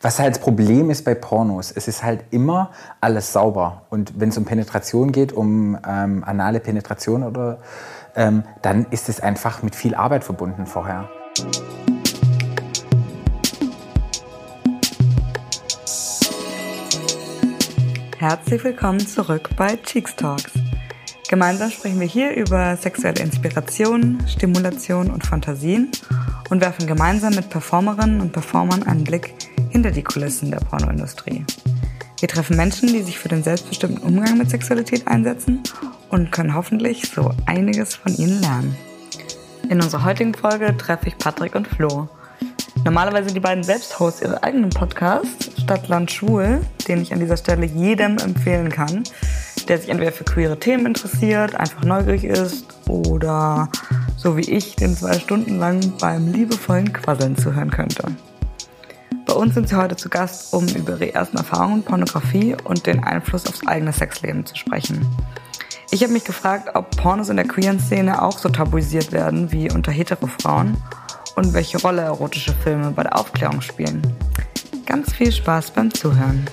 was halt das Problem ist bei Pornos, es ist halt immer alles sauber. Und wenn es um Penetration geht, um ähm, anale Penetration oder ähm, dann ist es einfach mit viel Arbeit verbunden vorher. Herzlich willkommen zurück bei Cheeks Talks. Gemeinsam sprechen wir hier über sexuelle Inspiration, Stimulation und Fantasien und werfen gemeinsam mit Performerinnen und Performern einen Blick hinter die Kulissen der Pornoindustrie. Wir treffen Menschen, die sich für den selbstbestimmten Umgang mit Sexualität einsetzen und können hoffentlich so einiges von ihnen lernen. In unserer heutigen Folge treffe ich Patrick und Flo. Normalerweise sind die beiden selbst Hosts ihres eigenen Podcasts, Stadtland Schwul, den ich an dieser Stelle jedem empfehlen kann, der sich entweder für queere Themen interessiert, einfach neugierig ist oder so wie ich den zwei Stunden lang beim liebevollen Quasseln zuhören könnte. Bei uns sind sie heute zu Gast, um über ihre ersten Erfahrungen mit Pornografie und den Einfluss aufs eigene Sexleben zu sprechen. Ich habe mich gefragt, ob Pornos in der queeren Szene auch so tabuisiert werden wie unter hetero Frauen und welche Rolle erotische Filme bei der Aufklärung spielen. Ganz viel Spaß beim Zuhören.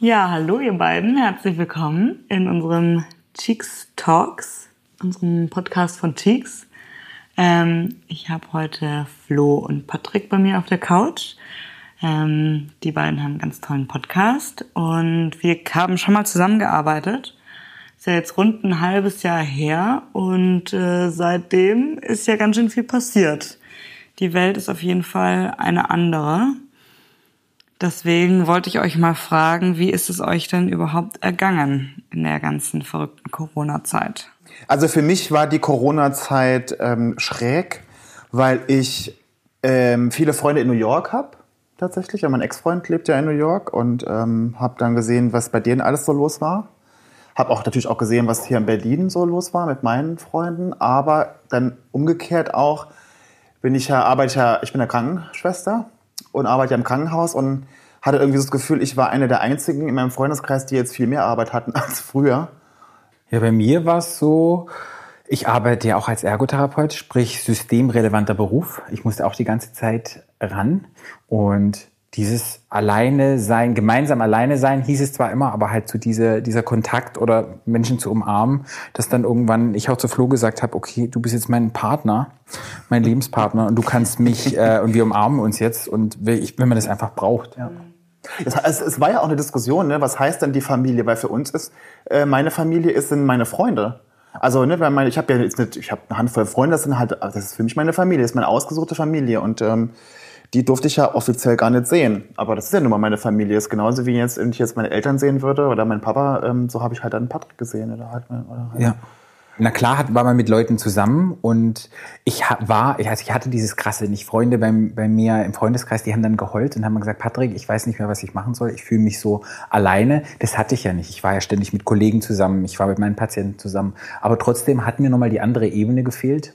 Ja, hallo ihr beiden, herzlich willkommen in unserem Cheeks Talks, unserem Podcast von Cheeks. Ähm, ich habe heute Flo und Patrick bei mir auf der Couch. Ähm, die beiden haben einen ganz tollen Podcast und wir haben schon mal zusammengearbeitet. Ist ja jetzt rund ein halbes Jahr her und äh, seitdem ist ja ganz schön viel passiert. Die Welt ist auf jeden Fall eine andere. Deswegen wollte ich euch mal fragen, wie ist es euch denn überhaupt ergangen in der ganzen verrückten Corona-Zeit? Also für mich war die Corona-Zeit ähm, schräg, weil ich ähm, viele Freunde in New York habe tatsächlich. Ja, mein Ex-Freund lebt ja in New York und ähm, habe dann gesehen, was bei denen alles so los war. Habe auch natürlich auch gesehen, was hier in Berlin so los war mit meinen Freunden. Aber dann umgekehrt auch bin ich ja, arbeite ich bin ja Krankenschwester und arbeite ja im Krankenhaus und hatte irgendwie so das Gefühl, ich war eine der einzigen in meinem Freundeskreis, die jetzt viel mehr Arbeit hatten als früher. Ja, bei mir war es so, ich arbeite ja auch als Ergotherapeut, sprich systemrelevanter Beruf. Ich musste auch die ganze Zeit ran und dieses alleine sein, gemeinsam alleine sein, hieß es zwar immer, aber halt zu so diese, dieser Kontakt oder Menschen zu umarmen, dass dann irgendwann ich auch zu Flo gesagt habe, okay, du bist jetzt mein Partner, mein Lebenspartner und du kannst mich äh, und wir umarmen uns jetzt und ich, wenn man das einfach braucht. Ja. Es, es, es war ja auch eine Diskussion, ne? was heißt denn die Familie? Weil für uns ist, äh, meine Familie ist sind meine Freunde. Also, ne, weil meine, ich habe ja jetzt nicht, ich habe eine Handvoll Freunde, das sind halt, das ist für mich meine Familie, das ist meine ausgesuchte Familie und ähm, die durfte ich ja offiziell gar nicht sehen. Aber das ist ja nun mal meine Familie. Das ist genauso wie jetzt, wenn ich jetzt meine Eltern sehen würde oder meinen Papa, ähm, so habe ich halt dann Patrick gesehen oder halt, oder halt ja. Na klar hat, war man mit Leuten zusammen und ich war, also ich hatte dieses krasse, nicht Freunde bei, bei mir im Freundeskreis, die haben dann geheult und haben gesagt, Patrick, ich weiß nicht mehr, was ich machen soll, ich fühle mich so alleine. Das hatte ich ja nicht. Ich war ja ständig mit Kollegen zusammen, ich war mit meinen Patienten zusammen. Aber trotzdem hat mir nochmal die andere Ebene gefehlt.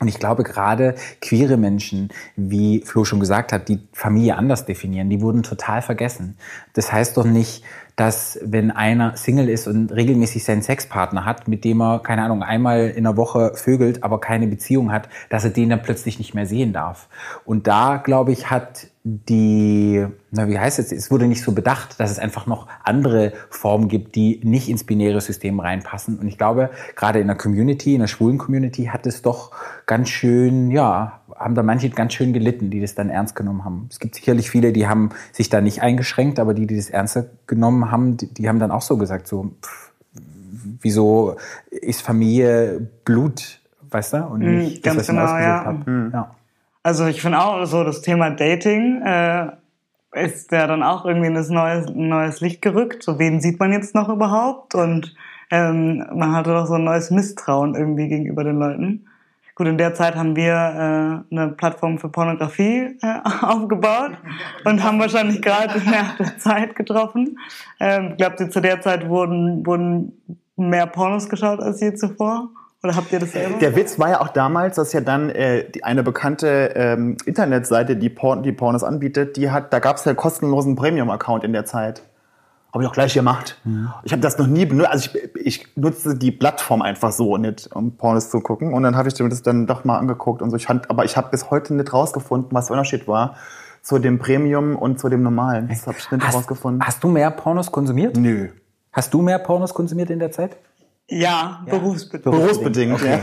Und ich glaube, gerade queere Menschen, wie Flo schon gesagt hat, die Familie anders definieren, die wurden total vergessen. Das heißt doch nicht, dass wenn einer Single ist und regelmäßig seinen Sexpartner hat, mit dem er, keine Ahnung, einmal in der Woche vögelt, aber keine Beziehung hat, dass er den dann plötzlich nicht mehr sehen darf. Und da, glaube ich, hat die, na, wie heißt es, es wurde nicht so bedacht, dass es einfach noch andere Formen gibt, die nicht ins binäre System reinpassen. Und ich glaube, gerade in der Community, in der schwulen Community hat es doch ganz schön, ja, haben da manche ganz schön gelitten, die das dann ernst genommen haben. Es gibt sicherlich viele, die haben sich da nicht eingeschränkt, aber die, die das ernster genommen haben, die, die haben dann auch so gesagt, so, pff, wieso ist Familie Blut, weißt du? Und mhm, nicht mm, das, was genau, ich ja. habe. Mhm. ja. Also ich finde auch so das Thema Dating äh, ist ja dann auch irgendwie in das neues, neues Licht gerückt. So wen sieht man jetzt noch überhaupt? Und ähm, man hatte doch so ein neues Misstrauen irgendwie gegenüber den Leuten. Gut, in der Zeit haben wir äh, eine Plattform für Pornografie äh, aufgebaut und haben wahrscheinlich gerade nach der Zeit getroffen. Ähm, glaubt ihr, zu der Zeit wurden, wurden mehr Pornos geschaut als je zuvor? Oder habt ihr das selber? Der Witz war ja auch damals, dass ja dann äh, die, eine bekannte ähm, Internetseite, die, Porn, die Pornos anbietet, die hat, da gab es ja kostenlosen Premium-Account in der Zeit. Habe ich auch gleich gemacht. Ich habe das noch nie benutzt. Also ich, ich nutze die Plattform einfach so nicht, um Pornos zu gucken. Und dann habe ich mir das dann doch mal angeguckt und so. Ich fand, aber ich habe bis heute nicht rausgefunden, was der Unterschied war zu dem Premium und zu dem normalen. Das habe ich nicht Hast, rausgefunden. hast du mehr Pornos konsumiert? Nö. Hast du mehr Pornos konsumiert in der Zeit? Ja, berufsbedingt. Berufsbedingt. Ja.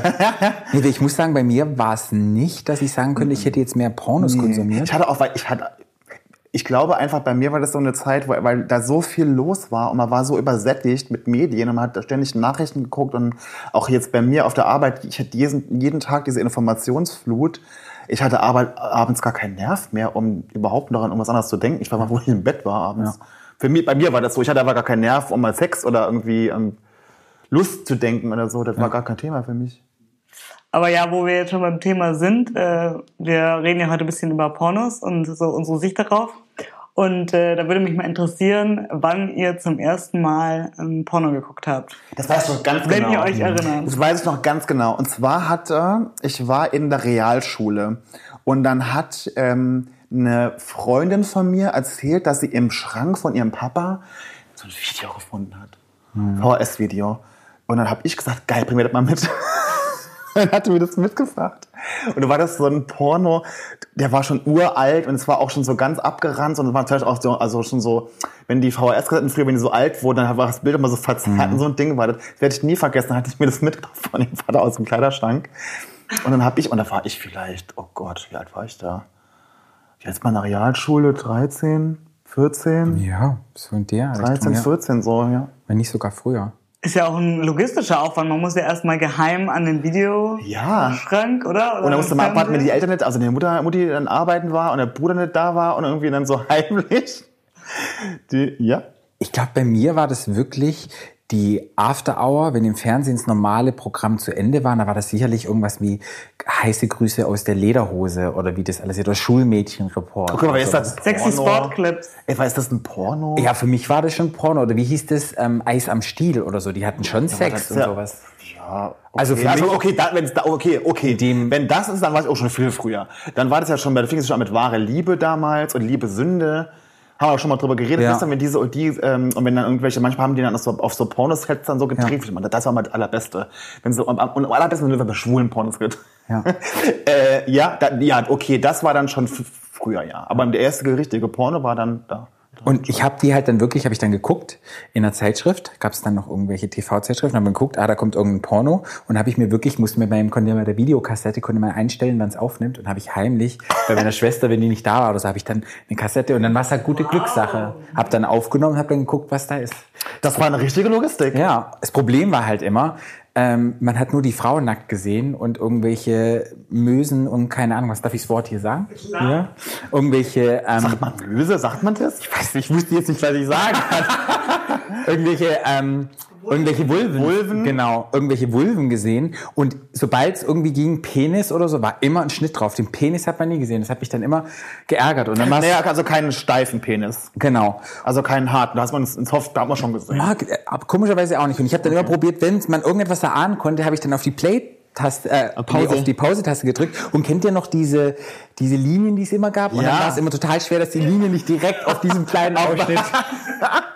Nee, ich muss sagen, bei mir war es nicht, dass ich sagen könnte, ich hätte jetzt mehr Pornos konsumiert. Ich hatte auch, weil ich hatte, ich glaube einfach, bei mir war das so eine Zeit, weil, weil da so viel los war und man war so übersättigt mit Medien und man hat ständig Nachrichten geguckt und auch jetzt bei mir auf der Arbeit, ich hatte jeden, jeden Tag diese Informationsflut. Ich hatte Arbeit, abends gar keinen Nerv mehr, um überhaupt noch an irgendwas anderes zu denken. Ich war mal, wo ich im Bett war abends. Für mich, bei mir war das so, ich hatte aber gar keinen Nerv, um mal Sex oder irgendwie ähm, Lust zu denken oder so. Das war gar kein Thema für mich. Aber ja, wo wir jetzt schon beim Thema sind, äh, wir reden ja heute ein bisschen über Pornos und so unsere Sicht darauf. Und äh, da würde mich mal interessieren, wann ihr zum ersten Mal ähm, Porno geguckt habt. Das weiß ich noch ganz Wenn genau. ihr euch erinnert. Das weiß ich noch ganz genau. Und zwar hatte, ich war in der Realschule und dann hat ähm, eine Freundin von mir erzählt, dass sie im Schrank von ihrem Papa so ein Video gefunden hat. VHS-Video. Und dann habe ich gesagt, geil, bring mir das mal mit. dann hatte mir das mitgebracht. Und da war das so ein Porno, der war schon uralt und es war auch schon so ganz abgerannt und es war natürlich auch so, also schon so, wenn die VHS-Kassetten früher, wenn die so alt wurden, dann war das Bild immer so verzerrt und so ein Ding war das. Das werde ich nie vergessen, dann hatte ich mir das mitgebracht von dem Vater aus dem Kleiderschrank. Und dann habe ich, und da war ich vielleicht, oh Gott, wie alt war ich da? Jetzt mal in der Realschule, 13, 14, Ja, so in der Richtung, 13, ja. 14 so, ja. Wenn nicht sogar früher. Ist ja auch ein logistischer Aufwand. Man muss ja erstmal geheim an den Videoschrank, Ja. oder? oder Und dann musste man abwarten, wenn die? Eltern nicht, also die Mutter, Mutti dann arbeiten war und der Bruder nicht da war und irgendwie dann so heimlich. Die, ja. Ich glaube, bei mir war das wirklich die After Hour, wenn im Fernsehen das normale Programm zu Ende war, da war das sicherlich irgendwas wie heiße Grüße aus der Lederhose oder wie das alles oder Schulmädchenreport. Guck mal, ist oder das? Sexy? Sportclips. Ey, war ist das ein Porno? Ja, für mich war das schon Porno. Oder wie hieß das? Ähm, Eis am Stiel oder so. Die hatten schon das Sex und ja- sowas. Ja, okay. Also für also mich- okay, da, wenn's da, okay, okay. Dem- wenn das ist, dann war ich auch schon viel früher. Dann war das ja schon, bei da fing es schon an mit wahre Liebe damals und Liebe Sünde. Haben wir auch schon mal drüber geredet. Ja. Wenn diese und die, ähm, und wenn dann irgendwelche, manchmal haben die dann auf so, auf so Pornosets dann so gedreht. Meine, Das war mal das Allerbeste. Wenn so, und am allerbesten, wenn du bei schwulen Pornos geht. Ja. äh, ja, da, ja, okay, das war dann schon früher, ja. Aber der erste richtige Porno war dann da. Und ich habe die halt dann wirklich, habe ich dann geguckt in einer Zeitschrift, gab es dann noch irgendwelche TV-Zeitschriften, habe geguckt, ah, da kommt irgendein Porno und habe ich mir wirklich, musste mir beim, konnte bei der Videokassette, konnte man einstellen, wann es aufnimmt und habe ich heimlich bei meiner Schwester, wenn die nicht da war oder so, habe ich dann eine Kassette und dann war es halt gute Glückssache. Habe dann aufgenommen, habe dann geguckt, was da ist. Das war eine richtige Logistik. Ja, das Problem war halt immer, ähm, man hat nur die Frau nackt gesehen und irgendwelche Mösen und keine Ahnung, was darf ich das Wort hier sagen? Ja. Irgendwelche ähm, Sagt man Möse? Sagt man das? ich weiß nicht, ich wusste jetzt nicht, was ich sagen kann. irgendwelche, ähm, irgendwelche Vulven. Vulven? Genau, irgendwelche Vulven gesehen. Und sobald es irgendwie ging, Penis oder so, war immer ein Schnitt drauf. Den Penis hat man nie gesehen. Das hat mich dann immer geärgert. Und dann Naja, also keinen steifen Penis. genau. Also keinen harten. Da hat man ins Hof, da hat man schon gesehen. Mag, äh, komischerweise auch nicht. Und ich habe dann immer probiert, wenn man irgendetwas erahnen konnte, habe ich dann auf die Play Taste, äh, Pause. nee, auf die Pause-Taste gedrückt. Und kennt ihr noch diese, diese Linien, die es immer gab? Und Ja. dann war es immer total schwer, dass die Linie nicht direkt auf diesem kleinen Ausschnitt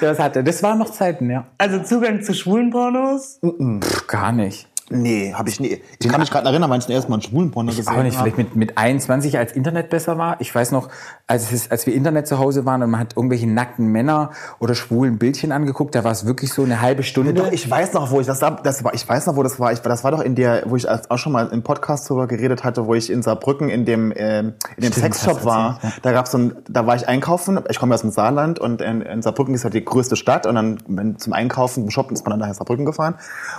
das hatte. Das waren noch Zeiten, ja. Also Zugang zu schwulen Pornos. Pff, gar nicht. Nee, habe ich nie. Ich kann mich gerade erinnern, wann ich zum ersten Mal einen schwulen Porno gesehen Auch nicht, vielleicht mit, mit 21, als Internet besser war. Ich weiß noch, als, es, als wir Internet zu Hause waren und man hat irgendwelche nackten Männer oder schwulen Bildchen angeguckt, da war es wirklich so eine halbe Stunde. Doch, ich weiß noch, wo ich das, das war, ich weiß noch, wo das war. Ich, das war doch in der, wo ich auch schon mal im Podcast drüber geredet hatte, wo ich in Saarbrücken in dem, ähm, in dem Stimmt, Sexshop war. ja. Da gab's so ein, da war ich einkaufen. Ich komme aus dem Saarland und in, in Saarbrücken ist halt die größte Stadt und dann zum Einkaufen, zum Shoppen ist man dann nach Saarbrücken gefahren.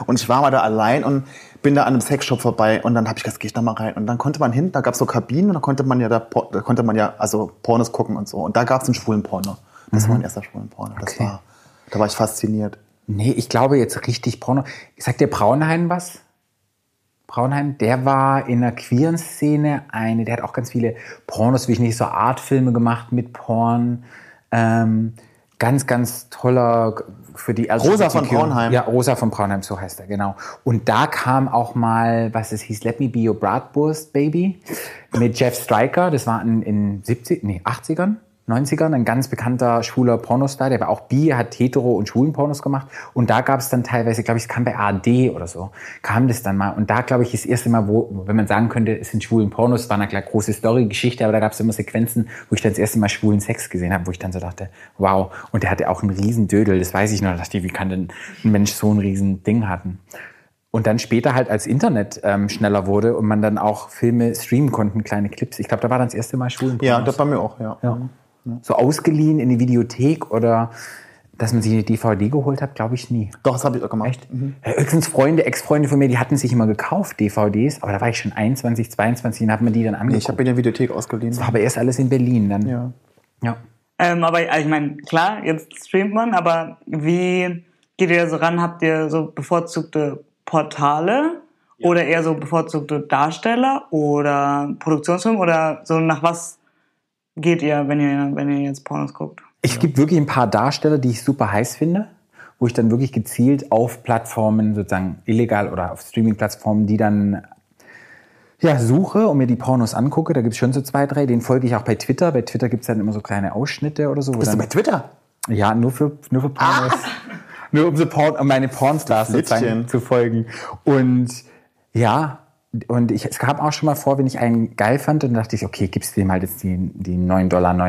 Und ich war mal da allein und bin da an einem Sexshop vorbei und dann habe ich gesagt, geh ich da mal rein. Und dann konnte man hin, da gab's so Kabinen und da konnte man ja da, da konnte man ja also Pornos gucken und so. Und da gab's einen schwulen Porno. Das war mein erster schwulen Porno. Das Okay. war, da war ich fasziniert. Nee, ich glaube jetzt richtig Porno. Sagt der Braunheim was? Braunheim, der war in der queeren Szene eine, der hat auch ganz viele Pornos, wie ich nicht, so Artfilme gemacht mit Porn. Ähm, ganz, ganz toller für die Rosa von Braunheim. Ja, Rosa von Braunheim, so heißt er, genau. Und da kam auch mal, was es hieß, Let Me Be Your Bratwurst Baby mit Jeff Stryker. Das war in, in 70, nee, 80ern, 90ern, ein ganz bekannter schwuler Pornostar, der war auch bi, hat hetero und schwulen Pornos gemacht. Und da gab es dann teilweise, glaube ich, es kam bei ARD oder so, kam das dann mal. Und da, glaube ich, das erste Mal, wo, wenn man sagen könnte, es sind schwulen Pornos, war eine klar große Story-Geschichte, aber da gab es immer Sequenzen, wo ich dann das erste Mal schwulen Sex gesehen habe, wo ich dann so dachte, wow. Und der hatte auch einen riesen Dödel, das weiß ich noch. Da dachte ich, wie kann denn ein Mensch so ein riesen Ding hatten? Und dann später halt als Internet ähm, schneller wurde und man dann auch Filme streamen konnten, kleine Clips. Ich glaube, da war dann das erste Mal schwulen Ja, das bei mir auch, ja. ja. So ausgeliehen in die Videothek oder dass man sich eine DVD geholt hat, glaube ich nie. Doch, das habe ich auch gemacht. Echt? Ja, höchstens Freunde, Ex-Freunde von mir, die hatten sich immer gekauft, DVDs, aber da war ich schon 21, 22 und hat man die dann Nee, angeguckt. ich habe in der Videothek ausgeliehen. das war aber erst alles in Berlin dann. Ja. ja. Ähm, aber also ich meine, klar, jetzt streamt man, aber wie geht ihr da so ran? Habt ihr so bevorzugte Portale oder eher so bevorzugte Darsteller oder Produktionsfilme oder so nach was geht ihr, wenn ihr, wenn ihr jetzt Pornos guckt? Es gibt wirklich ein paar Darsteller, die ich super heiß finde, wo ich dann wirklich gezielt auf Plattformen, sozusagen illegal oder auf Streaming-Plattformen, die dann ja, suche und mir die Pornos angucke. Da gibt es schon so zwei, drei. Den folge ich auch bei Twitter. Bei Twitter gibt es dann immer so kleine Ausschnitte oder so. Bist du dann, bei Twitter? Ja, nur für, nur für Pornos. Nur um, so Porn, um meine Pornstars sozusagen zu folgen. Und ja, und ich, es kam auch schon mal vor, wenn ich einen geil fand, dann dachte ich, okay, gibst dem halt jetzt die, die 9,99 Dollar und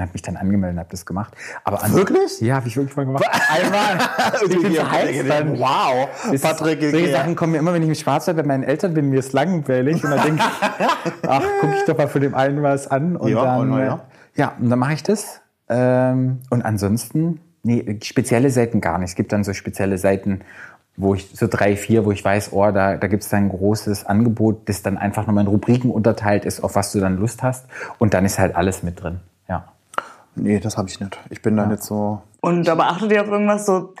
habe mich dann angemeldet und habe das gemacht. Aber an- Wirklich? Ja, habe ich wirklich mal gemacht. Einmal. ich bin so heiß dann. Wow. Das- Patrick, solche ja. Sachen kommen mir immer, wenn ich im Schwarzwald bei meinen Eltern bin, mir ist langweilig und dann denke ich, ach, gucke ich doch mal für den einen was an und Ja, dann, äh, ja. ja, und dann mache ich das. Ähm, und ansonsten, nee, spezielle Seiten gar nicht. Es gibt dann so spezielle Seiten, wo ich so drei, vier, wo ich weiß, oh, da, da gibt es dann ein großes Angebot, das dann einfach nochmal in Rubriken unterteilt ist, auf was du dann Lust hast. Und dann ist halt alles mit drin. Ja. Nee, das habe ich nicht. Ich bin da nicht so. Und aber achtet ihr auf irgendwas so?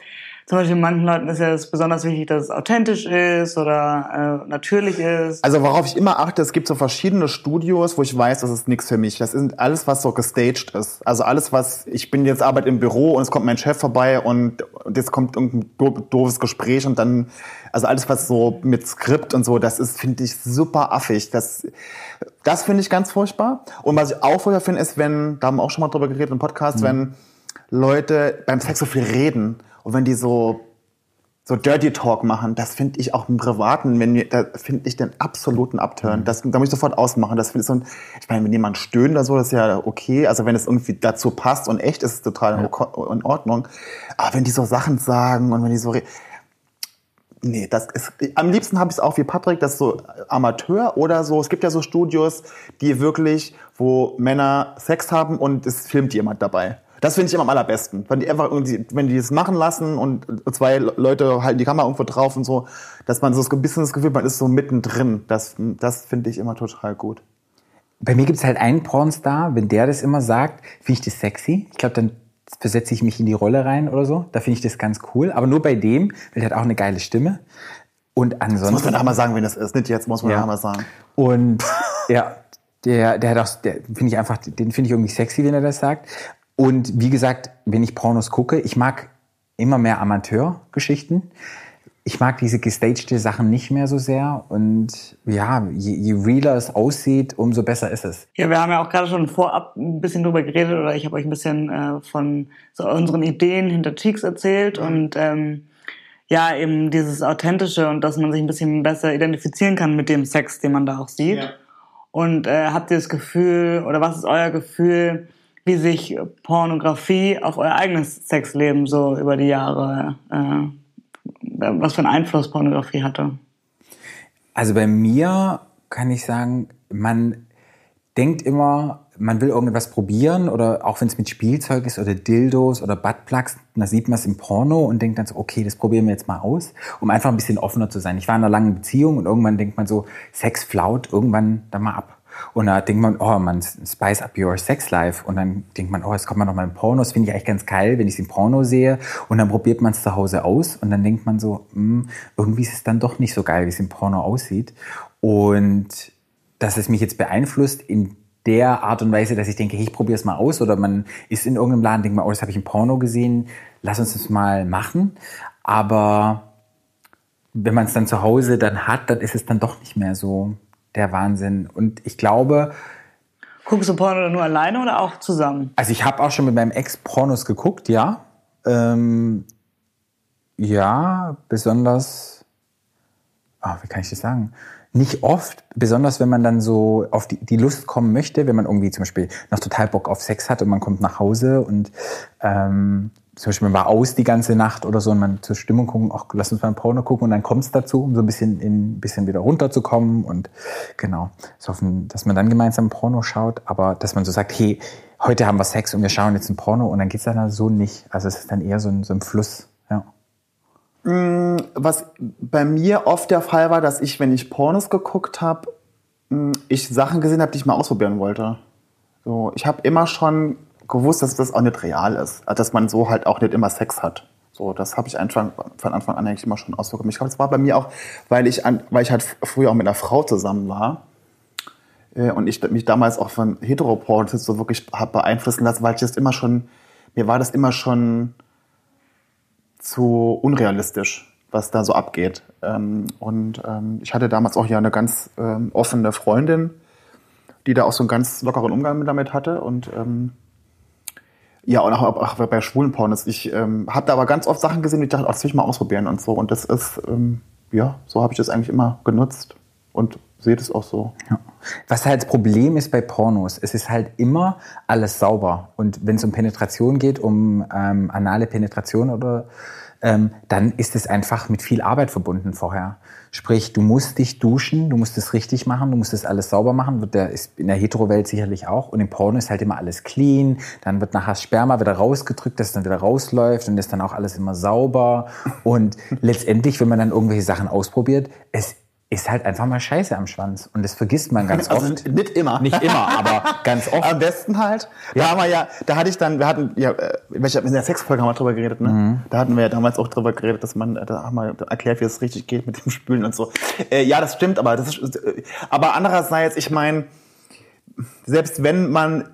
Zum Beispiel manchen Leuten ist ja es besonders wichtig, dass es authentisch ist oder äh, natürlich ist. Also worauf ich immer achte, es gibt so verschiedene Studios, wo ich weiß, das ist nichts für mich. Das ist alles, was so gestaged ist. Also alles, was, ich bin jetzt Arbeit im Büro und es kommt mein Chef vorbei und, und jetzt kommt irgendein do- doofes Gespräch und dann, also alles, was so mit Skript und so, das ist, finde ich, super affig. Das, das finde ich ganz furchtbar. Und was ich auch furchtbar finde, ist, wenn, da haben wir auch schon mal drüber geredet im Podcast, wenn Leute beim Sex so viel reden und wenn die so so Dirty Talk machen, das finde ich auch im Privaten, wenn mir, da finde ich den absoluten Upturn. Das, da muss ich sofort ausmachen. Das finde ich so ein, ich meine, wenn jemand stöhnt oder so, das ist ja okay. Also wenn es irgendwie dazu passt und echt ist, ist es total in- in Ordnung. Aber wenn die so Sachen sagen und wenn die so, nee, das ist, am liebsten habe ich es auch wie Patrick, das so Amateur oder so. Es gibt ja so Studios, die wirklich, wo Männer Sex haben und es filmt jemand dabei. Das finde ich immer am allerbesten. Wenn die einfach irgendwie, wenn die das machen lassen und zwei Leute halten die Kamera irgendwo drauf und so, dass man so ein bisschen das Gefühl, man ist so mittendrin. Das, das finde ich immer total gut. Bei mir gibt es halt einen Pornstar, wenn der das immer sagt, finde ich das sexy. Ich glaube, dann versetze ich mich in die Rolle rein oder so. Da finde ich das ganz cool. Aber nur bei dem, weil der hat auch eine geile Stimme. Und Das muss ansonsten. man nachher mal sagen, wenn das ist. Nicht jetzt, muss man Ja. nachher mal sagen. Und ja, der, der hat auch, der finde ich einfach, den finde ich irgendwie sexy, wenn er das sagt. Und wie gesagt, wenn ich Pornos gucke, ich mag immer mehr Amateurgeschichten. Ich mag diese gestagte Sachen nicht mehr so sehr. Und ja, je, je realer es aussieht, umso besser ist es. Ja, wir haben ja auch gerade schon vorab ein bisschen drüber geredet oder ich habe euch ein bisschen äh, von so unseren Ideen hinter Cheeks erzählt und ähm, ja, eben dieses Authentische und dass man sich ein bisschen besser identifizieren kann mit dem Sex, den man da auch sieht. Und äh, habt ihr das Gefühl oder was ist euer Gefühl, wie sich Pornografie auf euer eigenes Sexleben so über die Jahre, äh, was für einen Einfluss Pornografie hatte? Also bei mir kann ich sagen, man denkt immer, man will irgendwas probieren oder auch wenn es mit Spielzeug ist oder Dildos oder Buttplugs, da sieht man es im Porno und denkt dann so, okay, das probieren wir jetzt mal aus, um einfach ein bisschen offener zu sein. Ich war in einer langen Beziehung und irgendwann denkt man so, Sex flaut irgendwann dann mal ab. Und da denkt man, oh, man spice up your sex life. Und dann denkt man, oh, jetzt kommt man noch mal im Porno. Das finde ich eigentlich ganz geil, wenn ich es im Porno sehe. Und dann probiert man es zu Hause aus. Und dann denkt man so, hm, irgendwie ist es dann doch nicht so geil, wie es im Porno aussieht. Und dass es mich jetzt beeinflusst in der Art und Weise, dass ich denke, hey, ich probiere es mal aus. Oder man ist in irgendeinem Laden, denkt man, oh, das habe ich im Porno gesehen. Lass uns das mal machen. Aber wenn man es dann zu Hause dann hat, dann ist es dann doch nicht mehr so der Wahnsinn. Und ich glaube, Guckst du Porno nur alleine oder auch zusammen? Also ich habe auch schon mit meinem Ex Pornos geguckt, ja. Ähm, ja, besonders, ah, wie kann ich das sagen? Nicht oft, besonders wenn man dann so auf die, die Lust kommen möchte, wenn man irgendwie zum Beispiel noch total Bock auf Sex hat und man kommt nach Hause und ähm, zum Beispiel man war aus die ganze Nacht oder so und man zur Stimmung gucken, ach, lass uns mal ein Porno gucken und dann kommt es dazu, um so ein bisschen in ein bisschen wieder runterzukommen und genau, so hoffen, dass man dann gemeinsam ein Porno schaut, aber dass man so sagt, hey, heute haben wir Sex und wir schauen jetzt ein Porno und dann geht's dann so nicht. Also es ist dann eher so ein, so ein Fluss, ja. Was bei mir oft der Fall war, dass ich, wenn ich Pornos geguckt habe, ich Sachen gesehen habe, die ich mal ausprobieren wollte. So, ich habe immer schon gewusst, dass das auch nicht real ist, Also, dass man so halt auch nicht immer Sex hat. So, das habe ich einfach von Anfang an eigentlich immer schon ausprobiert. Ich glaube, das war bei mir auch, weil ich, an, weil ich halt früher auch mit einer Frau zusammen war äh, und ich mich damals auch von Heteroporn so wirklich habe beeinflussen lassen, weil ich das immer schon, mir war das immer schon zu unrealistisch, was da so abgeht. Ähm, und ähm, ich hatte damals auch ja eine ganz ähm, offene Freundin, die da auch so einen ganz lockeren Umgang damit hatte und ja, und auch, auch bei schwulen Pornos. Ich ähm, habe da aber ganz oft Sachen gesehen, die ich dachte, oh, das will ich mal ausprobieren und so. Und das ist, ähm, ja, so habe ich das eigentlich immer genutzt und sehe das auch so. Ja. Was halt das Problem ist bei Pornos, es ist halt immer alles sauber. Und wenn es um Penetration geht, um ähm, anale Penetration oder ähm, dann ist es einfach mit viel Arbeit verbunden vorher. Sprich, du musst dich duschen, du musst es richtig machen, du musst das alles sauber machen. Wird der ist in der Hetero-Welt sicherlich auch. Und im Porno ist halt immer alles clean. Dann wird nachher Sperma wieder rausgedrückt, dass es dann wieder rausläuft und ist dann auch alles immer sauber. Und letztendlich, wenn man dann irgendwelche Sachen ausprobiert, es ist halt einfach mal Scheiße am Schwanz. Und das vergisst man ganz also oft. Nicht immer. Nicht immer, aber ganz oft. Am besten halt. Ja. Da haben wir ja, da hatte ich dann, wir hatten, ja, äh, in der Sexfolge haben wir drüber geredet, ne? Mhm. Da hatten wir ja damals auch drüber geredet, dass man, da haben wir erklärt, wie es richtig geht mit dem Spülen und so. Äh, ja, das stimmt, aber das ist, äh, aber andererseits, ich meine, selbst wenn man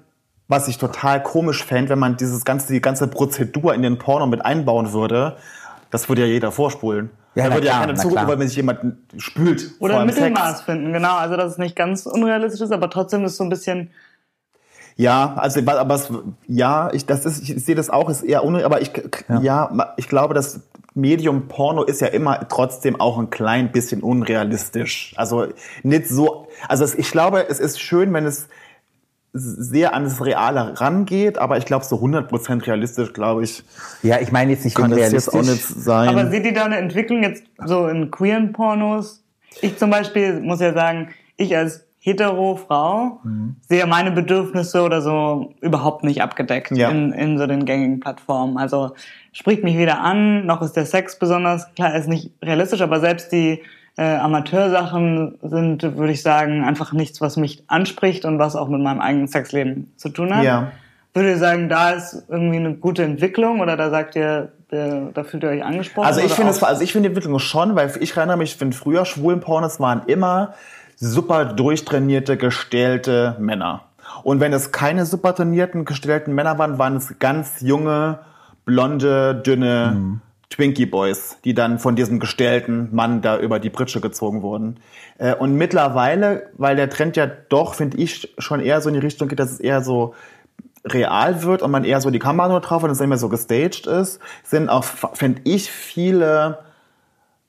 was ich total komisch fände, wenn man dieses ganze, die ganze Prozedur in den Porno mit einbauen würde, das würde ja jeder vorspulen. Ja, da würde ja keiner zugucken, weil wenn sich jemand spült. Oder ein Mittelmaß Sex. finden, genau. Also, dass es nicht ganz unrealistisch ist, aber trotzdem ist so ein bisschen. Ja, also aber es, ja, ich das ist ich sehe das auch ist eher unrealistisch, aber ich ja. ja, ich glaube, das Medium Porno ist ja immer trotzdem auch ein klein bisschen unrealistisch. Also nicht so also ich glaube, es ist schön, wenn es sehr an das Reale rangeht, aber ich glaube, so 100% realistisch, glaube ich. Ja, ich meine jetzt nicht kann das jetzt auch nicht sein. Aber seht ihr da eine Entwicklung jetzt so in queeren Pornos? Ich zum Beispiel muss ja sagen, ich als hetero Frau mhm. sehe meine Bedürfnisse oder so überhaupt nicht abgedeckt ja. in, in so den gängigen Plattformen. Also spricht mich weder an, noch ist der Sex besonders, klar, ist nicht realistisch, aber selbst die äh, Amateursachen sind, würde ich sagen, einfach nichts, was mich anspricht und was auch mit meinem eigenen Sexleben zu tun hat. Ja. Würde ihr sagen, da ist irgendwie eine gute Entwicklung oder da sagt ihr, da fühlt ihr euch angesprochen? Also ich finde es, also ich finde die Entwicklung schon, weil ich erinnere mich, ich finde früher schwulen Pornos waren immer super durchtrainierte, gestählte Männer. Und wenn es keine super trainierten, gestellten Männer waren, waren es ganz junge, blonde, dünne mhm. Twinkie Boys, die dann von diesem gestellten Mann da über die Britsche gezogen wurden. Äh, und mittlerweile, weil der Trend ja doch, finde ich, schon eher so in die Richtung geht, dass es eher so real wird und man eher so die Kamera nur drauf und es nicht mehr so gestaged ist, sind auch, finde ich, viele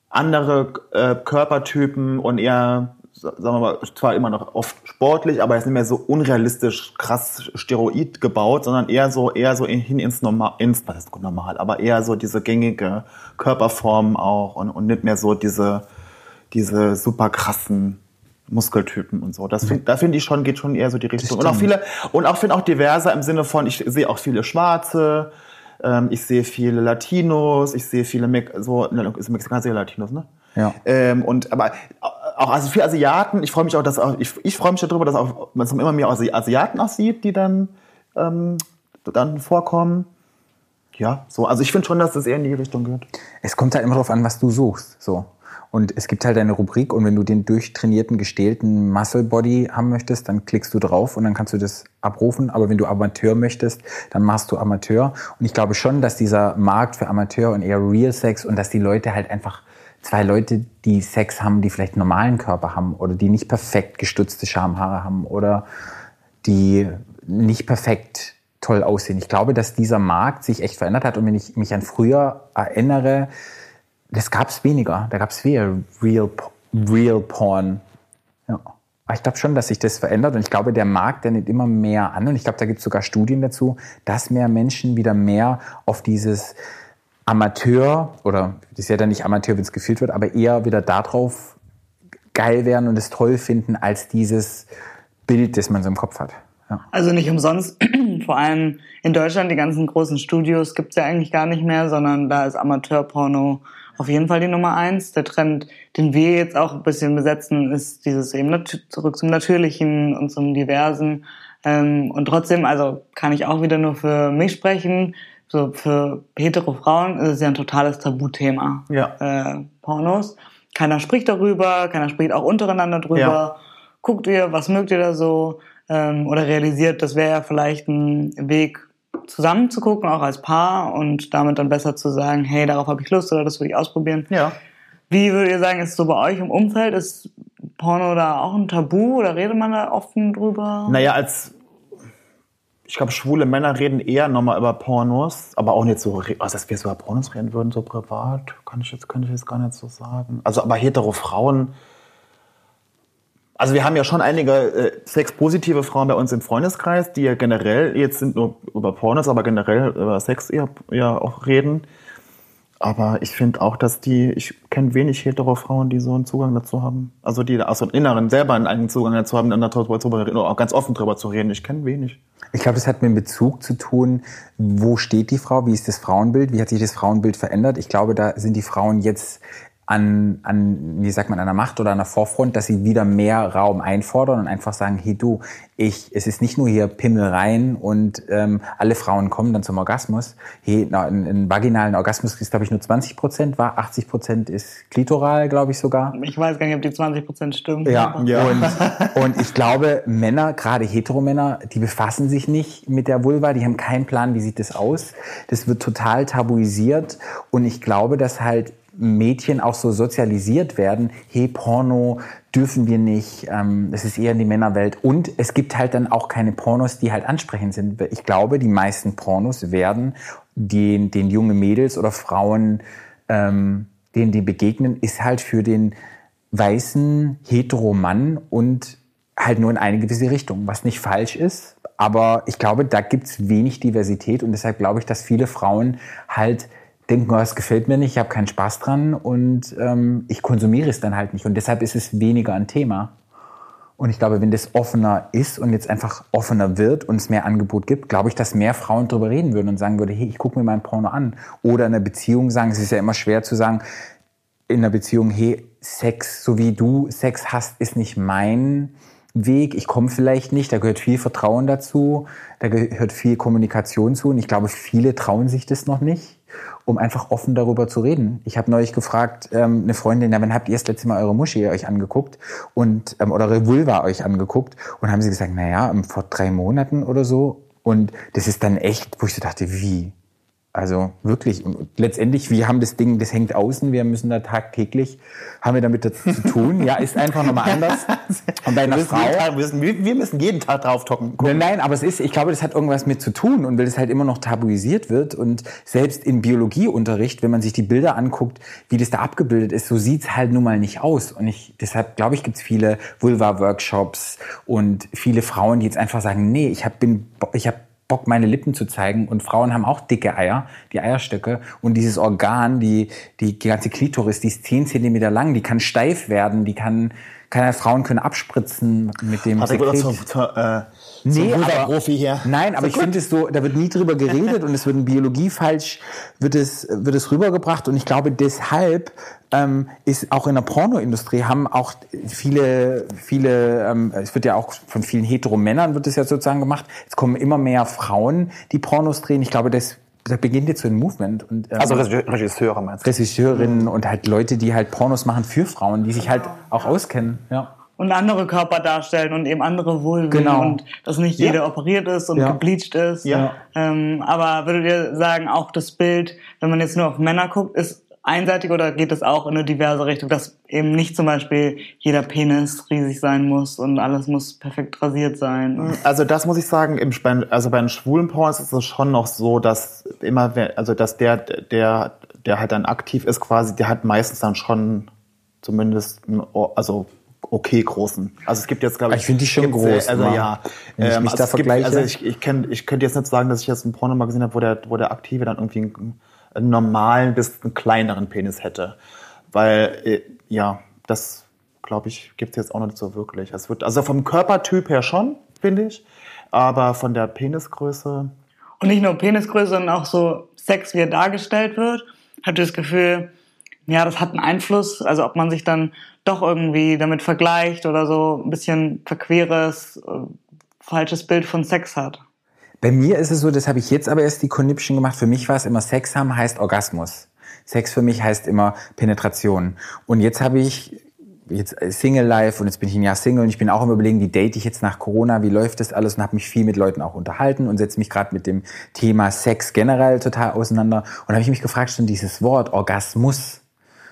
andere äh, Körpertypen und eher sagen wir mal, zwar immer noch oft sportlich, aber jetzt nicht mehr so unrealistisch krass Steroid gebaut, sondern eher so, eher so hin ins Normal, ins, was ist normal, aber eher so diese gängige Körperform auch und, und nicht mehr so diese, diese super krassen Muskeltypen und so. Das find, da finde ich schon, geht schon eher so die Richtung. Und auch viele, und auch finde auch diverser im Sinne von, ich sehe auch viele Schwarze, ähm, ich sehe viele Latinos, ich sehe viele, Me so, ne, Mexikaner, Latinos, ne? Ja. Ähm, und aber auch also für Asiaten, ich freue mich auch, dass auch, ich, ich freue mich darüber, dass auch man immer mehr Asiaten auch sieht, die dann, ähm, dann vorkommen. Ja, so. Also ich finde schon, dass das eher in die Richtung geht. Es kommt halt immer darauf an, was du suchst. So. Und es gibt halt eine Rubrik und wenn du den durchtrainierten, gestählten Muscle Body haben möchtest, dann klickst du drauf und dann kannst du das abrufen. Aber wenn du Amateur möchtest, dann machst du Amateur. Und ich glaube schon, dass dieser Markt für Amateur und eher Real Sex und dass die Leute halt einfach zwei Leute, die Sex haben, die vielleicht einen normalen Körper haben oder die nicht perfekt gestutzte Schamhaare haben oder die nicht perfekt toll aussehen. Ich glaube, dass dieser Markt sich echt verändert hat und wenn ich mich an früher erinnere, das gab es weniger. Da gab es weniger Real, Real Porn. Ja. Aber ich glaube schon, dass sich das verändert und ich glaube, der Markt, der nimmt immer mehr an und ich glaube, da gibt es sogar Studien dazu, dass mehr Menschen wieder mehr auf dieses Amateur oder das ja dann nicht Amateur, wenn es gefühlt wird, aber eher wieder darauf geil werden und es toll finden als dieses Bild, das man so im Kopf hat. Ja. Also nicht umsonst, vor allem in Deutschland, die ganzen großen Studios gibt's ja eigentlich gar nicht mehr, sondern da ist Amateurporno auf jeden Fall die Nummer eins. Der Trend, den wir jetzt auch ein bisschen besetzen, ist dieses eben zurück zum Natürlichen und zum Diversen. Ähm, und trotzdem, also kann ich auch wieder nur für mich sprechen. So für hetero Frauen ist es ja ein totales Tabuthema. Ja. Äh, Pornos. Keiner spricht darüber, keiner spricht auch untereinander drüber. Ja. Guckt ihr, was mögt ihr da so? Ähm, oder realisiert, das wäre ja vielleicht ein Weg, zusammen zu gucken, auch als Paar und damit dann besser zu sagen, hey, darauf habe ich Lust oder das will ich ausprobieren. Ja. Wie würdet ihr sagen, ist es so bei euch im Umfeld? Ist Porno da auch ein Tabu oder redet man da offen drüber? Naja, als ich glaube, schwule Männer reden eher nochmal über Pornos, aber auch nicht so, also dass wir so über Pornos reden würden, so privat, kann ich jetzt, könnte ich jetzt gar nicht so sagen. Also, aber hetero Frauen, also wir haben ja schon einige äh, sexpositive Frauen bei uns im Freundeskreis, die ja generell, jetzt sind nur über Pornos, aber generell über Sex eher, eher auch reden. Aber ich finde auch, dass die, ich kenne wenig hetero Frauen, die so einen Zugang dazu haben. Also die aus dem Inneren selber einen eigenen Zugang dazu haben, dann darüber zu reden, auch ganz offen darüber zu reden. Ich kenne wenig. Ich glaube, das hat mit Bezug zu tun, wo steht die Frau, wie ist das Frauenbild, wie hat sich das Frauenbild verändert. Ich glaube, da sind die Frauen jetzt an, an, wie sagt man, an der Macht oder an der Vorfront, dass sie wieder mehr Raum einfordern und einfach sagen, hey du, ich, es ist nicht nur hier Pimmel rein und ähm, alle Frauen kommen dann zum Orgasmus. Hey, na, ein, ein vaginalen Orgasmus ist, glaube ich, nur 20 Prozent, war 80 Prozent ist klitoral, glaube ich sogar. Ich weiß gar nicht, ob die 20 Prozent stimmen. Ja, ja. Und, und ich glaube, Männer, gerade Heteromänner, die befassen sich nicht mit der Vulva, die haben keinen Plan, wie sieht das aus. Das wird total tabuisiert und ich glaube, dass halt Mädchen auch so sozialisiert werden, hey, Porno dürfen wir nicht, ähm, es ist eher in die Männerwelt. Und es gibt halt dann auch keine Pornos, die halt ansprechend sind. Ich glaube, die meisten Pornos werden den, den jungen Mädels oder Frauen, ähm, denen die begegnen, ist halt für den weißen Heteromann und halt nur in eine gewisse Richtung, was nicht falsch ist. Aber ich glaube, da gibt's wenig Diversität und deshalb glaube ich, dass viele Frauen halt denken, oh, es gefällt mir nicht, ich habe keinen Spaß dran und ähm, ich konsumiere es dann halt nicht. Und deshalb ist es weniger ein Thema. Und ich glaube, wenn das offener ist und jetzt einfach offener wird und es mehr Angebot gibt, glaube ich, dass mehr Frauen darüber reden würden und sagen würden, hey, ich gucke mir mein Porno an. Oder in einer Beziehung sagen, es ist ja immer schwer zu sagen, in einer Beziehung, hey, Sex, so wie du Sex hast, ist nicht mein Weg. Ich komme vielleicht nicht. Da gehört viel Vertrauen dazu. Da gehört viel Kommunikation zu. Und ich glaube, viele trauen sich das noch nicht um einfach offen darüber zu reden. Ich habe neulich gefragt, ähm, eine Freundin, ja, wann habt ihr das letzte Mal eure Muschi euch angeguckt und ähm, oder eure Vulva euch angeguckt? Und haben sie gesagt, na ja, vor drei Monaten oder so. Und das ist dann echt, wo ich so dachte, wie? Also wirklich, und letztendlich, wir haben das Ding, das hängt außen, wir müssen da tagtäglich, haben wir damit zu tun. Ja, ist einfach nochmal anders. Und bei einer wir Frau. Tag, wir, müssen, wir, müssen jeden Tag drauf tocken. Nein, nein, aber es ist, ich glaube, das hat irgendwas mit zu tun und weil es halt immer noch tabuisiert wird und selbst im Biologieunterricht, wenn man sich die Bilder anguckt, wie das da abgebildet ist, so sieht's halt nun mal nicht aus. Und ich, deshalb glaube ich, gibt's viele Vulva-Workshops und viele Frauen, die jetzt einfach sagen, nee, ich hab, bin, ich habe Bock, meine Lippen zu zeigen. Und Frauen haben auch dicke Eier, die Eierstöcke. Und dieses Organ, die, die ganze Klitoris, die ist 10 Zentimeter lang, die kann steif werden, die kann, keine Frauen können abspritzen mit dem Sekret. Zum, äh, nee, aber, Profi hier. Nein, aber so ich finde es so, da wird nie drüber geredet und es wird in Biologie falsch, wird es, wird es rübergebracht. Und ich glaube, deshalb ähm, ist auch in der Pornoindustrie haben auch viele, viele, ähm, es wird ja auch von vielen Heteromännern wird es ja sozusagen gemacht. Es kommen immer mehr Frauen, die Pornos drehen. Ich glaube, das da beginnt jetzt so ein Movement. Und, ähm, also Regisseure meinst du? Regisseurinnen und halt Leute, die halt Pornos machen für Frauen, die sich halt auch auskennen. Ja und andere Körper darstellen und eben andere Vulven genau. und dass nicht jede ja. operiert ist und ja. gebleached ist. Ja. Ähm, aber würdet ihr sagen, auch das Bild, wenn man jetzt nur auf Männer guckt, ist einseitig oder geht es auch in eine diverse Richtung, dass eben nicht zum Beispiel jeder Penis riesig sein muss und alles muss perfekt rasiert sein? Also das muss ich sagen, im, also bei den schwulen Porns ist es schon noch so, dass immer, also dass der, der, der halt dann aktiv ist quasi, der hat meistens dann schon zumindest, ein, also okay großen. Also es gibt jetzt, glaube ich. Ich finde die schon groß. Also ja. Wenn ich ähm, mich also da vergleiche. Gibt, also ich, ich, kenn, ich könnte jetzt nicht sagen, dass ich jetzt ein Porno mal gesehen habe, wo der, wo der Aktive dann irgendwie einen, einen normalen bis einen kleineren Penis hätte. Weil, äh, ja, das, glaube ich, gibt es jetzt auch nicht so wirklich. Es wird, also vom Körpertyp her schon, finde ich. Aber von der Penisgröße. Und nicht nur Penisgröße, sondern auch so Sex, wie er dargestellt wird. Hatte das Gefühl, ja, das hat einen Einfluss. Also ob man sich dann doch irgendwie damit vergleicht oder so ein bisschen verqueres, äh, falsches Bild von Sex hat. Bei mir ist es so, das habe ich jetzt aber erst die Conniption gemacht. Für mich war es immer Sex haben heißt Orgasmus. Sex für mich heißt immer Penetration. Und jetzt habe ich jetzt Single Life und jetzt bin ich ein Jahr Single und ich bin auch im Überlegen, wie date ich jetzt nach Corona, wie läuft das alles und habe mich viel mit Leuten auch unterhalten und setze mich gerade mit dem Thema Sex generell total auseinander und habe ich mich gefragt, schon dieses Wort Orgasmus,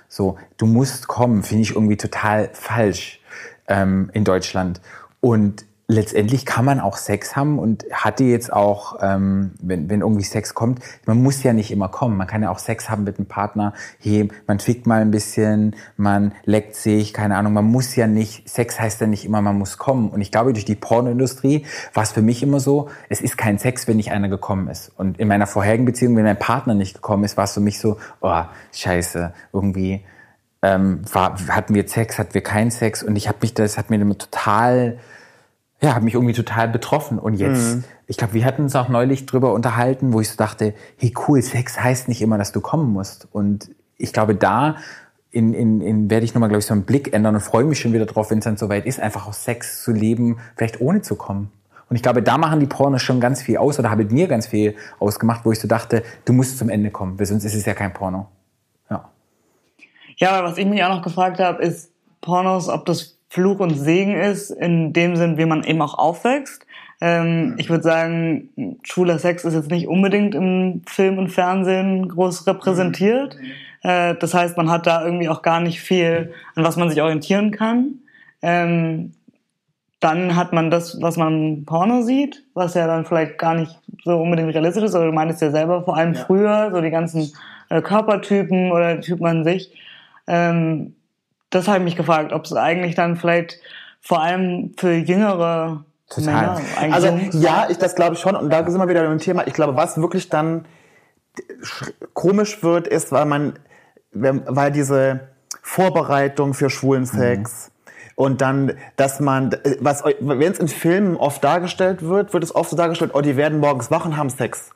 so, du musst kommen, finde ich irgendwie total falsch ähm, in Deutschland. Und letztendlich kann man auch Sex haben und hatte jetzt auch, ähm, wenn, wenn irgendwie Sex kommt, man muss ja nicht immer kommen. Man kann ja auch Sex haben mit einem Partner. Hey, man fickt mal ein bisschen, man leckt sich, keine Ahnung. Man muss ja nicht, Sex heißt ja nicht immer, man muss kommen. Und ich glaube, durch die Pornoindustrie war es für mich immer so, es ist kein Sex, wenn nicht einer gekommen ist. Und in meiner vorherigen Beziehung, wenn mein Partner nicht gekommen ist, war es für mich so, oh, scheiße, irgendwie ähm, war, hatten wir Sex, hatten wir keinen Sex. Und ich habe mich, das hat mir immer total ja, hat mich irgendwie total betroffen. Und jetzt, mhm. ich glaube, wir hatten uns auch neulich drüber unterhalten, wo ich so dachte, hey cool, Sex heißt nicht immer, dass du kommen musst. Und ich glaube, da in, in, in werde ich nochmal, glaube ich, so einen Blick ändern und freue mich schon wieder drauf, wenn es dann soweit ist, einfach auch Sex zu leben, vielleicht ohne zu kommen. Und ich glaube, da machen die Pornos schon ganz viel aus oder haben mir ganz viel ausgemacht, wo ich so dachte, du musst zum Ende kommen, weil sonst ist es ja kein Porno. Ja. Ja, aber was ich mich auch noch gefragt habe, ist Pornos, ob das Fluch und Segen ist, in dem Sinn, wie man eben auch aufwächst. Ähm, ich würde sagen, schwuler Sex ist jetzt nicht unbedingt im Film und Fernsehen groß repräsentiert. Äh, das heißt, man hat da irgendwie auch gar nicht viel, an was man sich orientieren kann. Ähm, dann hat man das, was man im Porno sieht, was ja dann vielleicht gar nicht so unbedingt realistisch ist, aber du meinst ja selber, vor allem ja. früher, so die ganzen äh, Körpertypen oder Typen an sich. Ähm, das habe ich mich gefragt, ob es eigentlich dann vielleicht vor allem für jüngere Total. Männer Also ja, ich das glaube ich schon. Und da sind wir wieder beim Thema. Ich glaube, was wirklich dann komisch wird, ist, weil man, weil diese Vorbereitung für schwulen mhm. Sex mhm. und dann, dass man, was, wenn es in Filmen oft dargestellt wird, wird es oft so dargestellt, oh, die werden morgens wach und haben Sex.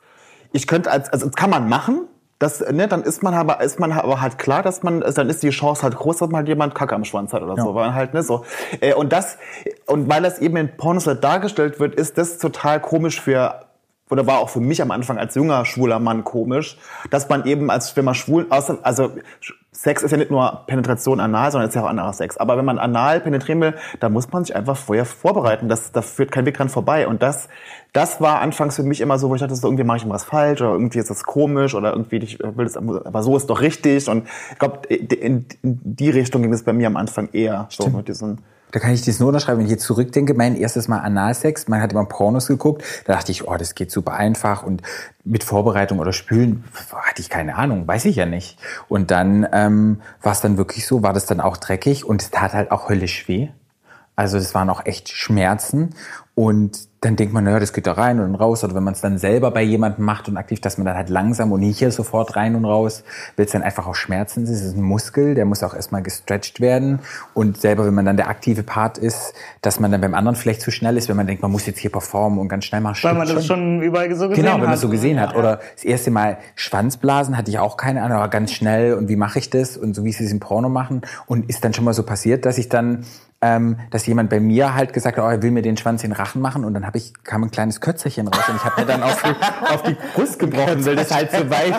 Ich könnte als, also das kann man machen, das, ne, dann ist man aber, ist man aber halt klar, dass man, dann ist die Chance halt groß, dass mal jemand Kacke am Schwanz hat oder ja. so, weil halt, ne, so. Äh, und das, und weil das eben in Pornos halt dargestellt wird, ist das total komisch für oder war auch für mich am Anfang als junger schwuler Mann komisch, dass man eben als wenn man schwul, also Sex ist ja nicht nur Penetration anal, sondern es ist ja auch anderer Sex. Aber wenn man anal penetrieren will, dann muss man sich einfach vorher vorbereiten. Das, da führt kein Weg dran vorbei. Und das, das war anfangs für mich immer so, wo ich dachte, so, irgendwie mache ich was falsch oder irgendwie ist das komisch oder irgendwie ich will das, aber so ist doch richtig. Und ich glaube, in, in die Richtung ging es bei mir am Anfang eher so mit diesem da kann ich das nur unterschreiben, wenn ich jetzt zurückdenke, mein erstes Mal Analsex, man hat immer Pornos geguckt, da dachte ich, oh, das geht super einfach und mit Vorbereitung oder Spülen hatte ich keine Ahnung, weiß ich ja nicht. Und dann ähm, war es dann wirklich so, war das dann auch dreckig und es tat halt auch höllisch weh. Also das waren auch echt Schmerzen und dann denkt man, naja, das geht da rein und raus. Oder wenn man es dann selber bei jemandem macht und aktiv, dass man dann halt langsam und nicht hier sofort rein und raus, will es dann einfach auch Schmerzen. Das ist ein Muskel, der muss auch erstmal gestretched werden. Und selber, wenn man dann der aktive Part ist, dass man dann beim anderen vielleicht zu schnell ist, wenn man denkt, man muss jetzt hier performen und ganz schnell machen. Weil man das schon überall so gesehen hat. Genau, wenn man es so gesehen hat. Oder das erste Mal Schwanzblasen hatte ich auch keine Ahnung, aber ganz schnell und wie mache ich das und so wie sie es im Porno machen. Und ist dann schon mal so passiert, dass ich dann ähm, dass jemand bei mir halt gesagt hat, oh, er will mir den Schwanz in den Rachen machen. Und dann habe ich kam ein kleines Kötzerchen raus und ich habe mir dann auf die, auf die Brust gebrochen, weil das halt so weit,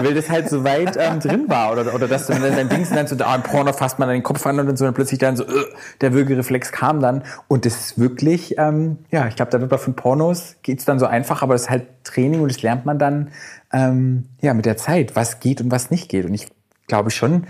weil das halt so weit ähm, drin war. Oder oder dass du dann dein Ding dann so da im Porno fasst man dann den Kopf an und dann so dann plötzlich dann so äh, der Würgereflex kam dann. Und das ist wirklich ähm, ja ich glaube da wird bei fünf Pornos geht's dann so einfach, aber das ist halt Training und das lernt man dann ähm, ja mit der Zeit, was geht und was nicht geht. Und ich glaube schon,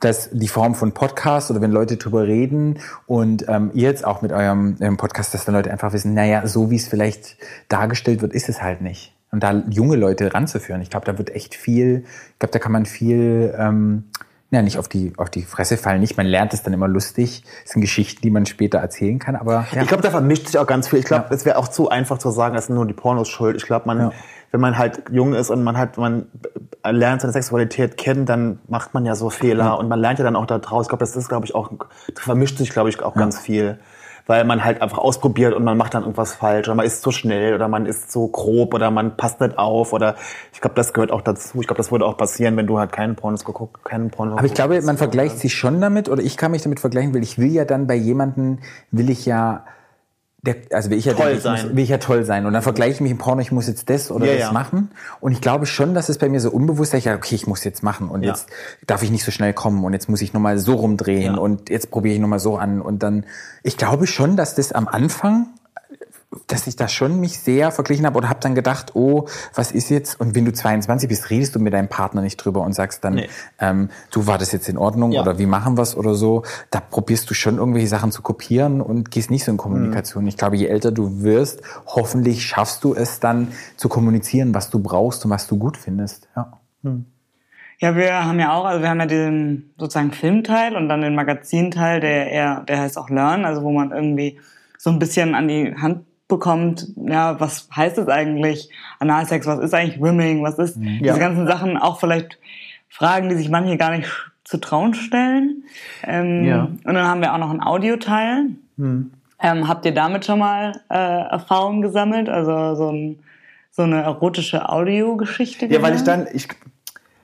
dass die Form von Podcast oder wenn Leute drüber reden und ähm, ihr jetzt auch mit eurem, eurem Podcast, dass dann Leute einfach wissen, naja, so wie es vielleicht dargestellt wird, ist es halt nicht. Und da junge Leute ranzuführen, ich glaube, da wird echt viel, ich glaube, da kann man viel, ähm, ja, nicht auf die, auf die Fresse fallen, nicht. Man lernt es dann immer lustig. Das sind Geschichten, die man später erzählen kann, aber. Ja. Ich glaube, da vermischt sich auch ganz viel. Ich glaube, es wäre auch zu einfach zu sagen, es sind nur die Pornos schuld. Ich glaube, man, Ja. Wenn man halt jung ist und man hat, man lernt seine Sexualität kennen, dann macht man ja so Fehler und man lernt ja dann auch da draus. Ich glaube, das ist, glaube ich, auch, vermischt sich, glaube ich, auch ganz viel. Weil man halt einfach ausprobiert und man macht dann irgendwas falsch oder man ist zu schnell oder man ist zu grob oder man passt nicht auf oder ich glaube, das gehört auch dazu. Ich glaube, das würde auch passieren, wenn du halt keinen Pornos geguckt, keinen Porno Aber ich glaube, man vergleicht sich schon damit, oder ich kann mich damit vergleichen, weil ich will ja dann bei jemanden, will ich ja, der, also will ich ja Toll ich sein. Muss, will ich ja toll sein. Und dann vergleiche ich mich im Porno, ich muss jetzt das oder Ja, das ja. machen. Und ich glaube schon, dass es bei mir so unbewusst ist, ich ja, okay, ich muss jetzt machen und Ja. jetzt darf ich nicht so schnell kommen und jetzt muss ich nochmal so rumdrehen und jetzt probiere ich nochmal so an. Und dann, ich glaube schon, dass das am Anfang dass ich da schon mich sehr verglichen habe oder habe dann gedacht, oh, was ist jetzt? Und wenn du 22 bist, redest du mit deinem Partner nicht drüber und sagst dann, Nee. ähm, du war das jetzt in Ordnung Ja. oder wie machen wir's oder so. Da probierst du schon irgendwelche Sachen zu kopieren und gehst nicht so in Kommunikation. Ich glaube, je älter du wirst, hoffentlich schaffst du es dann zu kommunizieren, was du brauchst und was du gut findest. Ja. Ja, wir haben ja auch, also wir haben ja den sozusagen Filmteil und dann den Magazinteil, der eher, der heißt auch Learn, also wo man irgendwie so ein bisschen an die Hand bekommt, ja, was heißt es eigentlich Analsex, was ist eigentlich Rimming, was ist Ja. diese ganzen Sachen, auch vielleicht Fragen, die sich manche gar nicht zu trauen stellen. Ähm, Ja. Und dann haben wir auch noch einen Audioteil. Ähm, habt ihr damit schon mal äh, Erfahrungen gesammelt? Also so, ein, so eine erotische Audiogeschichte? Ja, weil ich dann, ich,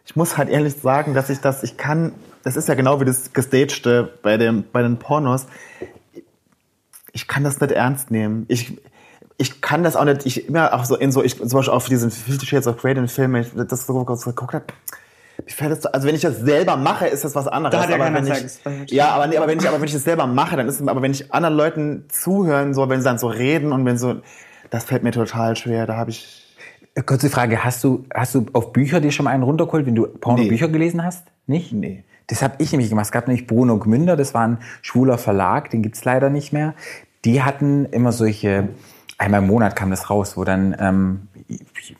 ich muss halt ehrlich sagen, dass ich das, ich kann, das ist ja genau wie das Gestagte bei, dem, bei den Pornos. Ich kann das nicht ernst nehmen. Ich, ich kann das auch nicht, ich immer auch so in so, ich, zum Beispiel auf diesen Fifty Shades of Grey, den Film, wenn ich das so kurz geguckt habe, mir fällt das so, also wenn ich das selber mache, ist das was anderes. Da hat ja aber wenn ich, ja, aber, nee, aber wenn ich, aber wenn ich das selber mache, dann ist es, aber wenn ich anderen Leuten zuhören soll, wenn sie dann so reden und wenn so, das fällt mir total schwer, da habe ich, Äh, Kurze Frage, hast du, hast du auf Bücher dir schon mal einen runtergeholt, wenn du Pornobücher gelesen hast? Nicht? Nee. Das habe ich nämlich gemacht. Es gab nämlich Bruno Gmünder, das war ein schwuler Verlag, den gibt's leider nicht mehr. Die hatten immer solche, einmal im Monat kam das raus, wo dann, ähm,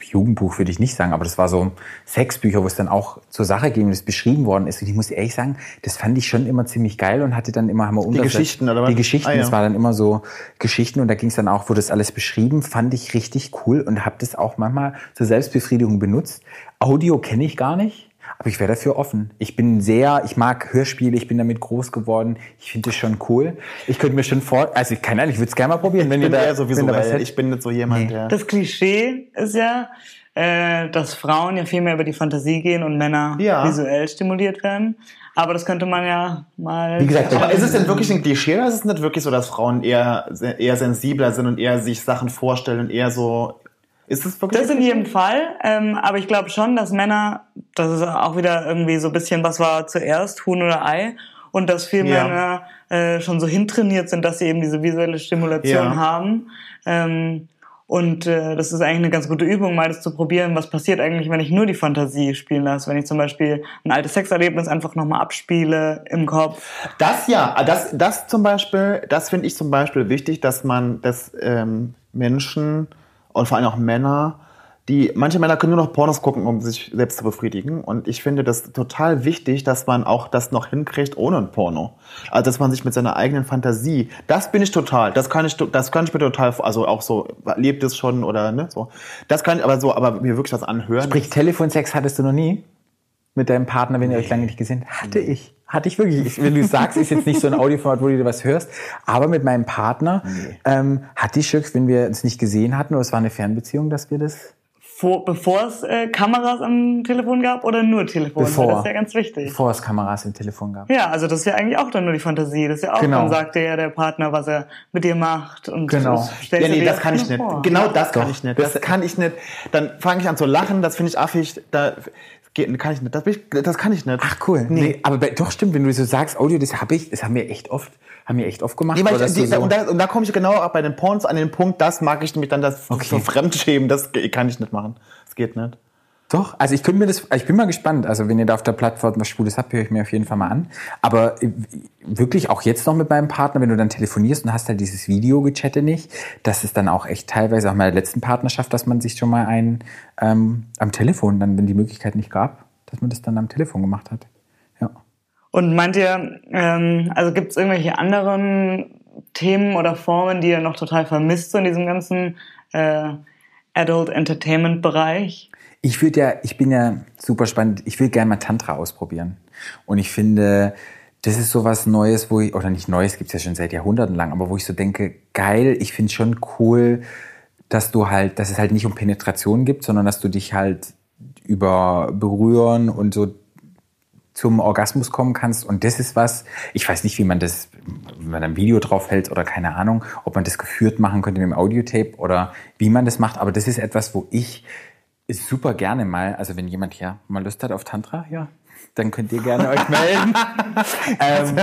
Jugendbuch würde ich nicht sagen, aber das war so Sexbücher, wo es dann auch zur Sache ging und es beschrieben worden ist. Und ich muss ehrlich sagen, das fand ich schon immer ziemlich geil und hatte dann immer, haben wir unter- Geschichten, oder was? Die Geschichten, Ah, ja. das war dann immer so Geschichten und da ging es dann auch, wurde das alles beschrieben, fand ich richtig cool und habe das auch manchmal zur Selbstbefriedigung benutzt. Audio kenne ich gar nicht, aber ich wäre dafür offen. Ich bin sehr, ich mag Hörspiele, ich bin damit groß geworden. Ich finde das schon cool. Ich könnte mir schon vor, also keine Ahnung, ich würde es gerne mal probieren, wenn ich ihr bin da eher so wenn da was. Ich bin nicht so jemand, der. Das Klischee ist ja, äh, dass Frauen ja viel mehr über die Fantasie gehen und Männer Ja. visuell stimuliert werden. Aber das könnte man ja mal. Wie gesagt, Aber ist es denn wirklich ein Klischee oder ist es nicht wirklich so, dass Frauen eher, eher sensibler sind und eher sich Sachen vorstellen und eher so. Ist es wirklich. Das in jedem Fall. Ähm, aber ich glaube schon, dass Männer, das ist auch wieder irgendwie so ein bisschen, was war zuerst, Huhn oder Ei? Und dass viel Ja. Männer äh, schon so hintrainiert sind, dass sie eben diese visuelle Stimulation Ja. haben. Ähm, und äh, das ist eigentlich eine ganz gute Übung, mal das zu probieren, was passiert eigentlich, wenn ich nur die Fantasie spielen lasse. Wenn ich zum Beispiel ein altes Sexerlebnis einfach nochmal abspiele im Kopf. Das ja, das, das zum Beispiel, das finde ich zum Beispiel wichtig, dass man, dass ähm, Menschen und vor allem auch Männer, die, manche Männer können nur noch Pornos gucken, um sich selbst zu befriedigen. Und ich finde das total wichtig, dass man auch das noch hinkriegt ohne ein Porno. Also, dass man sich mit seiner eigenen Fantasie, das bin ich total, das kann ich, das kann ich mir total, also auch so, lebt es schon oder, ne, so. Das kann ich aber so, aber mir wirklich was anhören. Sprich, Telefonsex hattest du noch nie? Mit deinem Partner, wenn ihr euch lange nicht gesehen habt? Hatte ich. Hatte ich wirklich. Ich, wenn du sagst, ist jetzt nicht so ein Audioformat, wo du dir was hörst. Aber mit meinem Partner ähm, hatte ich schon, wenn wir uns nicht gesehen hatten, oder es war eine Fernbeziehung, dass wir das... Vor, bevor es äh, Kameras am Telefon gab oder nur Telefon? Bevor. Das ist ja ganz wichtig. Bevor es Kameras im Telefon gab. Ja, also das ist ja eigentlich auch dann nur die Fantasie. Das ist ja auch, Genau. dann sagt dir ja der Partner, was er mit dir macht. Und Genau. das Ja, nee, das kann ich nicht. vor. Genau das kann Doch. ich nicht. Das Das- kann ich nicht. Dann fange ich an zu lachen, das finde ich affig. Da geht, kann ich nicht. Das, ich, das kann ich nicht. Ach cool. Nee. Nee. aber bei, doch stimmt, wenn du so sagst, Audio, das habe ich, das haben wir echt oft, haben wir echt oft gemacht. Nee, weil ich, die, so- und, da, und da komme ich genau auch bei den Porns an den Punkt, das mag ich nämlich dann, das Okay. so Fremdschämen, das kann ich nicht machen. Das geht nicht. Doch, also ich könnte mir das, ich bin mal gespannt. Also wenn ihr da auf der Plattform was Schwules habt, höre ich mir auf jeden Fall mal an. Aber äh, wirklich auch jetzt noch mit meinem Partner, wenn du dann telefonierst und hast halt dieses Video gechatte nicht, das ist dann auch echt teilweise auch in meiner letzten Partnerschaft, dass man sich schon mal ein ähm, am Telefon, dann wenn die Möglichkeit nicht gab, dass man das dann am Telefon gemacht hat. Ja. Und meint ihr, ähm, also gibt es irgendwelche anderen Themen oder Formen, die ihr noch total vermisst so in diesem ganzen äh, Adult Entertainment Bereich? Ich würde ja, ich bin ja super spannend, ich will gerne mal Tantra ausprobieren. Und ich finde, das ist so was Neues, wo ich, oder nicht Neues, gibt's ja schon seit Jahrhunderten lang, aber wo ich so denke, geil, ich finde schon cool, dass du halt, dass es halt nicht um Penetration gibt, sondern dass du dich halt über Berühren und so zum Orgasmus kommen kannst. Und das ist was, ich weiß nicht, wie man das, wenn man ein Video drauf hält oder keine Ahnung, ob man das geführt machen könnte mit dem Audiotape oder wie man das macht. Aber das ist etwas, wo ich super gerne mal, also wenn jemand hier mal Lust hat auf Tantra, ja, dann könnt ihr gerne euch melden. ähm,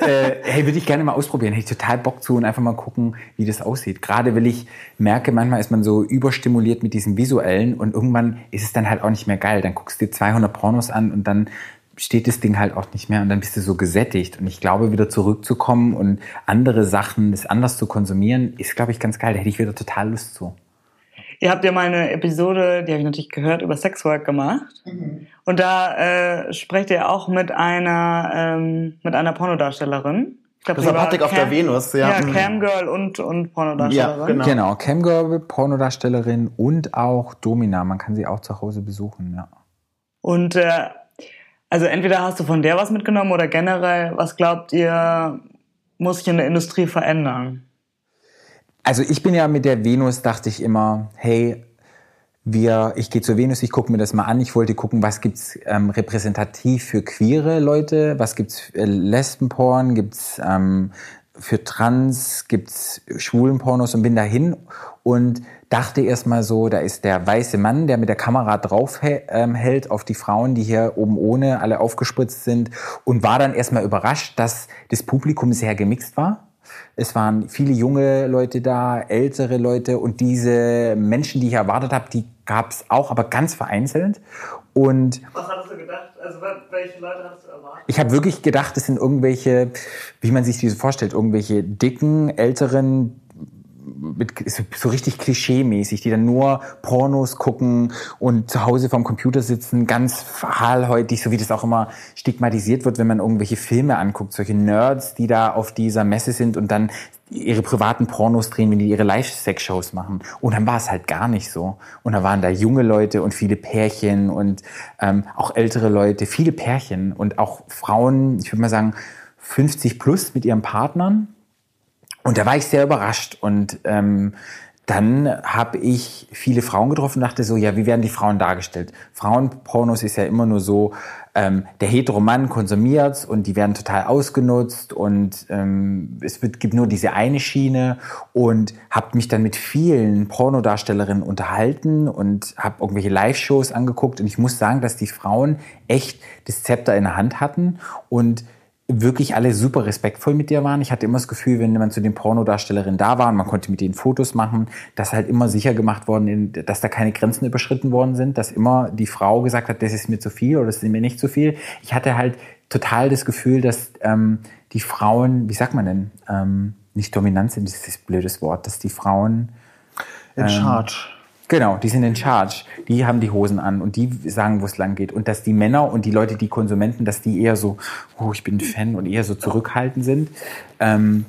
äh, hey, würde ich gerne mal ausprobieren. Hätte ich total Bock zu und einfach mal gucken, wie das aussieht. Gerade weil ich merke, manchmal ist man so überstimuliert mit diesem Visuellen und irgendwann ist es dann halt auch nicht mehr geil. Dann guckst du dir 200 Pornos an und dann steht das Ding halt auch nicht mehr und dann bist du so gesättigt. Und ich glaube, wieder zurückzukommen und andere Sachen, das anders zu konsumieren, ist, glaube ich, ganz geil. Da hätte ich wieder total Lust zu. Ihr habt ja mal eine Episode, die habe ich natürlich gehört, über Sexwork gemacht. Mhm. Und da äh, sprecht ihr auch mit einer, ähm, mit einer Pornodarstellerin. Ich glaub, das war Patrick auf der Venus, ja. Ja, mhm. Camgirl und, und Pornodarstellerin. Ja, genau. genau, Camgirl, Pornodarstellerin und auch Domina. Man kann sie auch zu Hause besuchen, ja. Und äh, also entweder hast du von der was mitgenommen oder generell, was glaubt ihr, muss sich in der Industrie verändern? Also ich bin ja mit der Venus, dachte ich immer, hey, wir, ich gehe zur Venus, ich gucke mir das mal an. Ich wollte gucken, was gibt's ähm, repräsentativ für queere Leute, was gibt's äh, Lesbenporn, gibt's ähm, für Trans, gibt's Schwulenpornos und bin dahin und dachte erstmal so, da ist der weiße Mann, der mit der Kamera drauf ähm, hält auf die Frauen, die hier oben ohne alle aufgespritzt sind und war dann erstmal überrascht, dass das Publikum sehr gemixt war es waren viele junge Leute da, ältere Leute und diese Menschen, die ich erwartet habe, die gab es auch, aber ganz vereinzelt. Und Was hattest du gedacht? Also welche Leute hattest du erwartet? Ich habe wirklich gedacht, es sind irgendwelche, wie man sich diese vorstellt, irgendwelche dicken, älteren mit, so richtig klischee-mäßig, die dann nur Pornos gucken und zu Hause vorm Computer sitzen, ganz fahlhäutig, so wie das auch immer stigmatisiert wird, wenn man irgendwelche Filme anguckt, solche Nerds, die da auf dieser Messe sind und dann ihre privaten Pornos drehen, wenn die ihre Live-Sex-Shows machen. Und dann war es halt gar nicht so. Und da waren da junge Leute und viele Pärchen und ähm, auch ältere Leute, viele Pärchen und auch Frauen, ich würde mal sagen, 50 plus mit ihren Partnern und da war ich sehr überrascht. Und ähm, dann habe ich viele Frauen getroffen und dachte so, ja, wie werden die Frauen dargestellt? Frauenpornos ist ja immer nur so, ähm, der Heteromann konsumiert und die werden total ausgenutzt und ähm, es wird, gibt nur diese eine Schiene und habe mich dann mit vielen Pornodarstellerinnen unterhalten und habe irgendwelche Live-Shows angeguckt und ich muss sagen, dass die Frauen echt das Zepter in der Hand hatten und wirklich alle super respektvoll mit dir waren. Ich hatte immer das Gefühl, wenn man zu den Pornodarstellerinnen da war und man konnte mit denen Fotos machen, dass halt immer sicher gemacht worden, dass da keine Grenzen überschritten worden sind, dass immer die Frau gesagt hat, das ist mir zu viel oder das ist mir nicht zu viel. Ich hatte halt total das Gefühl, dass ähm, die Frauen, wie sagt man denn, ähm, nicht dominant sind, das ist ein blödes Wort, dass die Frauen in ähm, charge Genau, die sind in charge. Die haben die Hosen an und die sagen, wo es lang geht. Und dass die Männer und die Leute, die Konsumenten, dass die eher so, oh, ich bin Fan und eher so zurückhaltend sind. Ähm,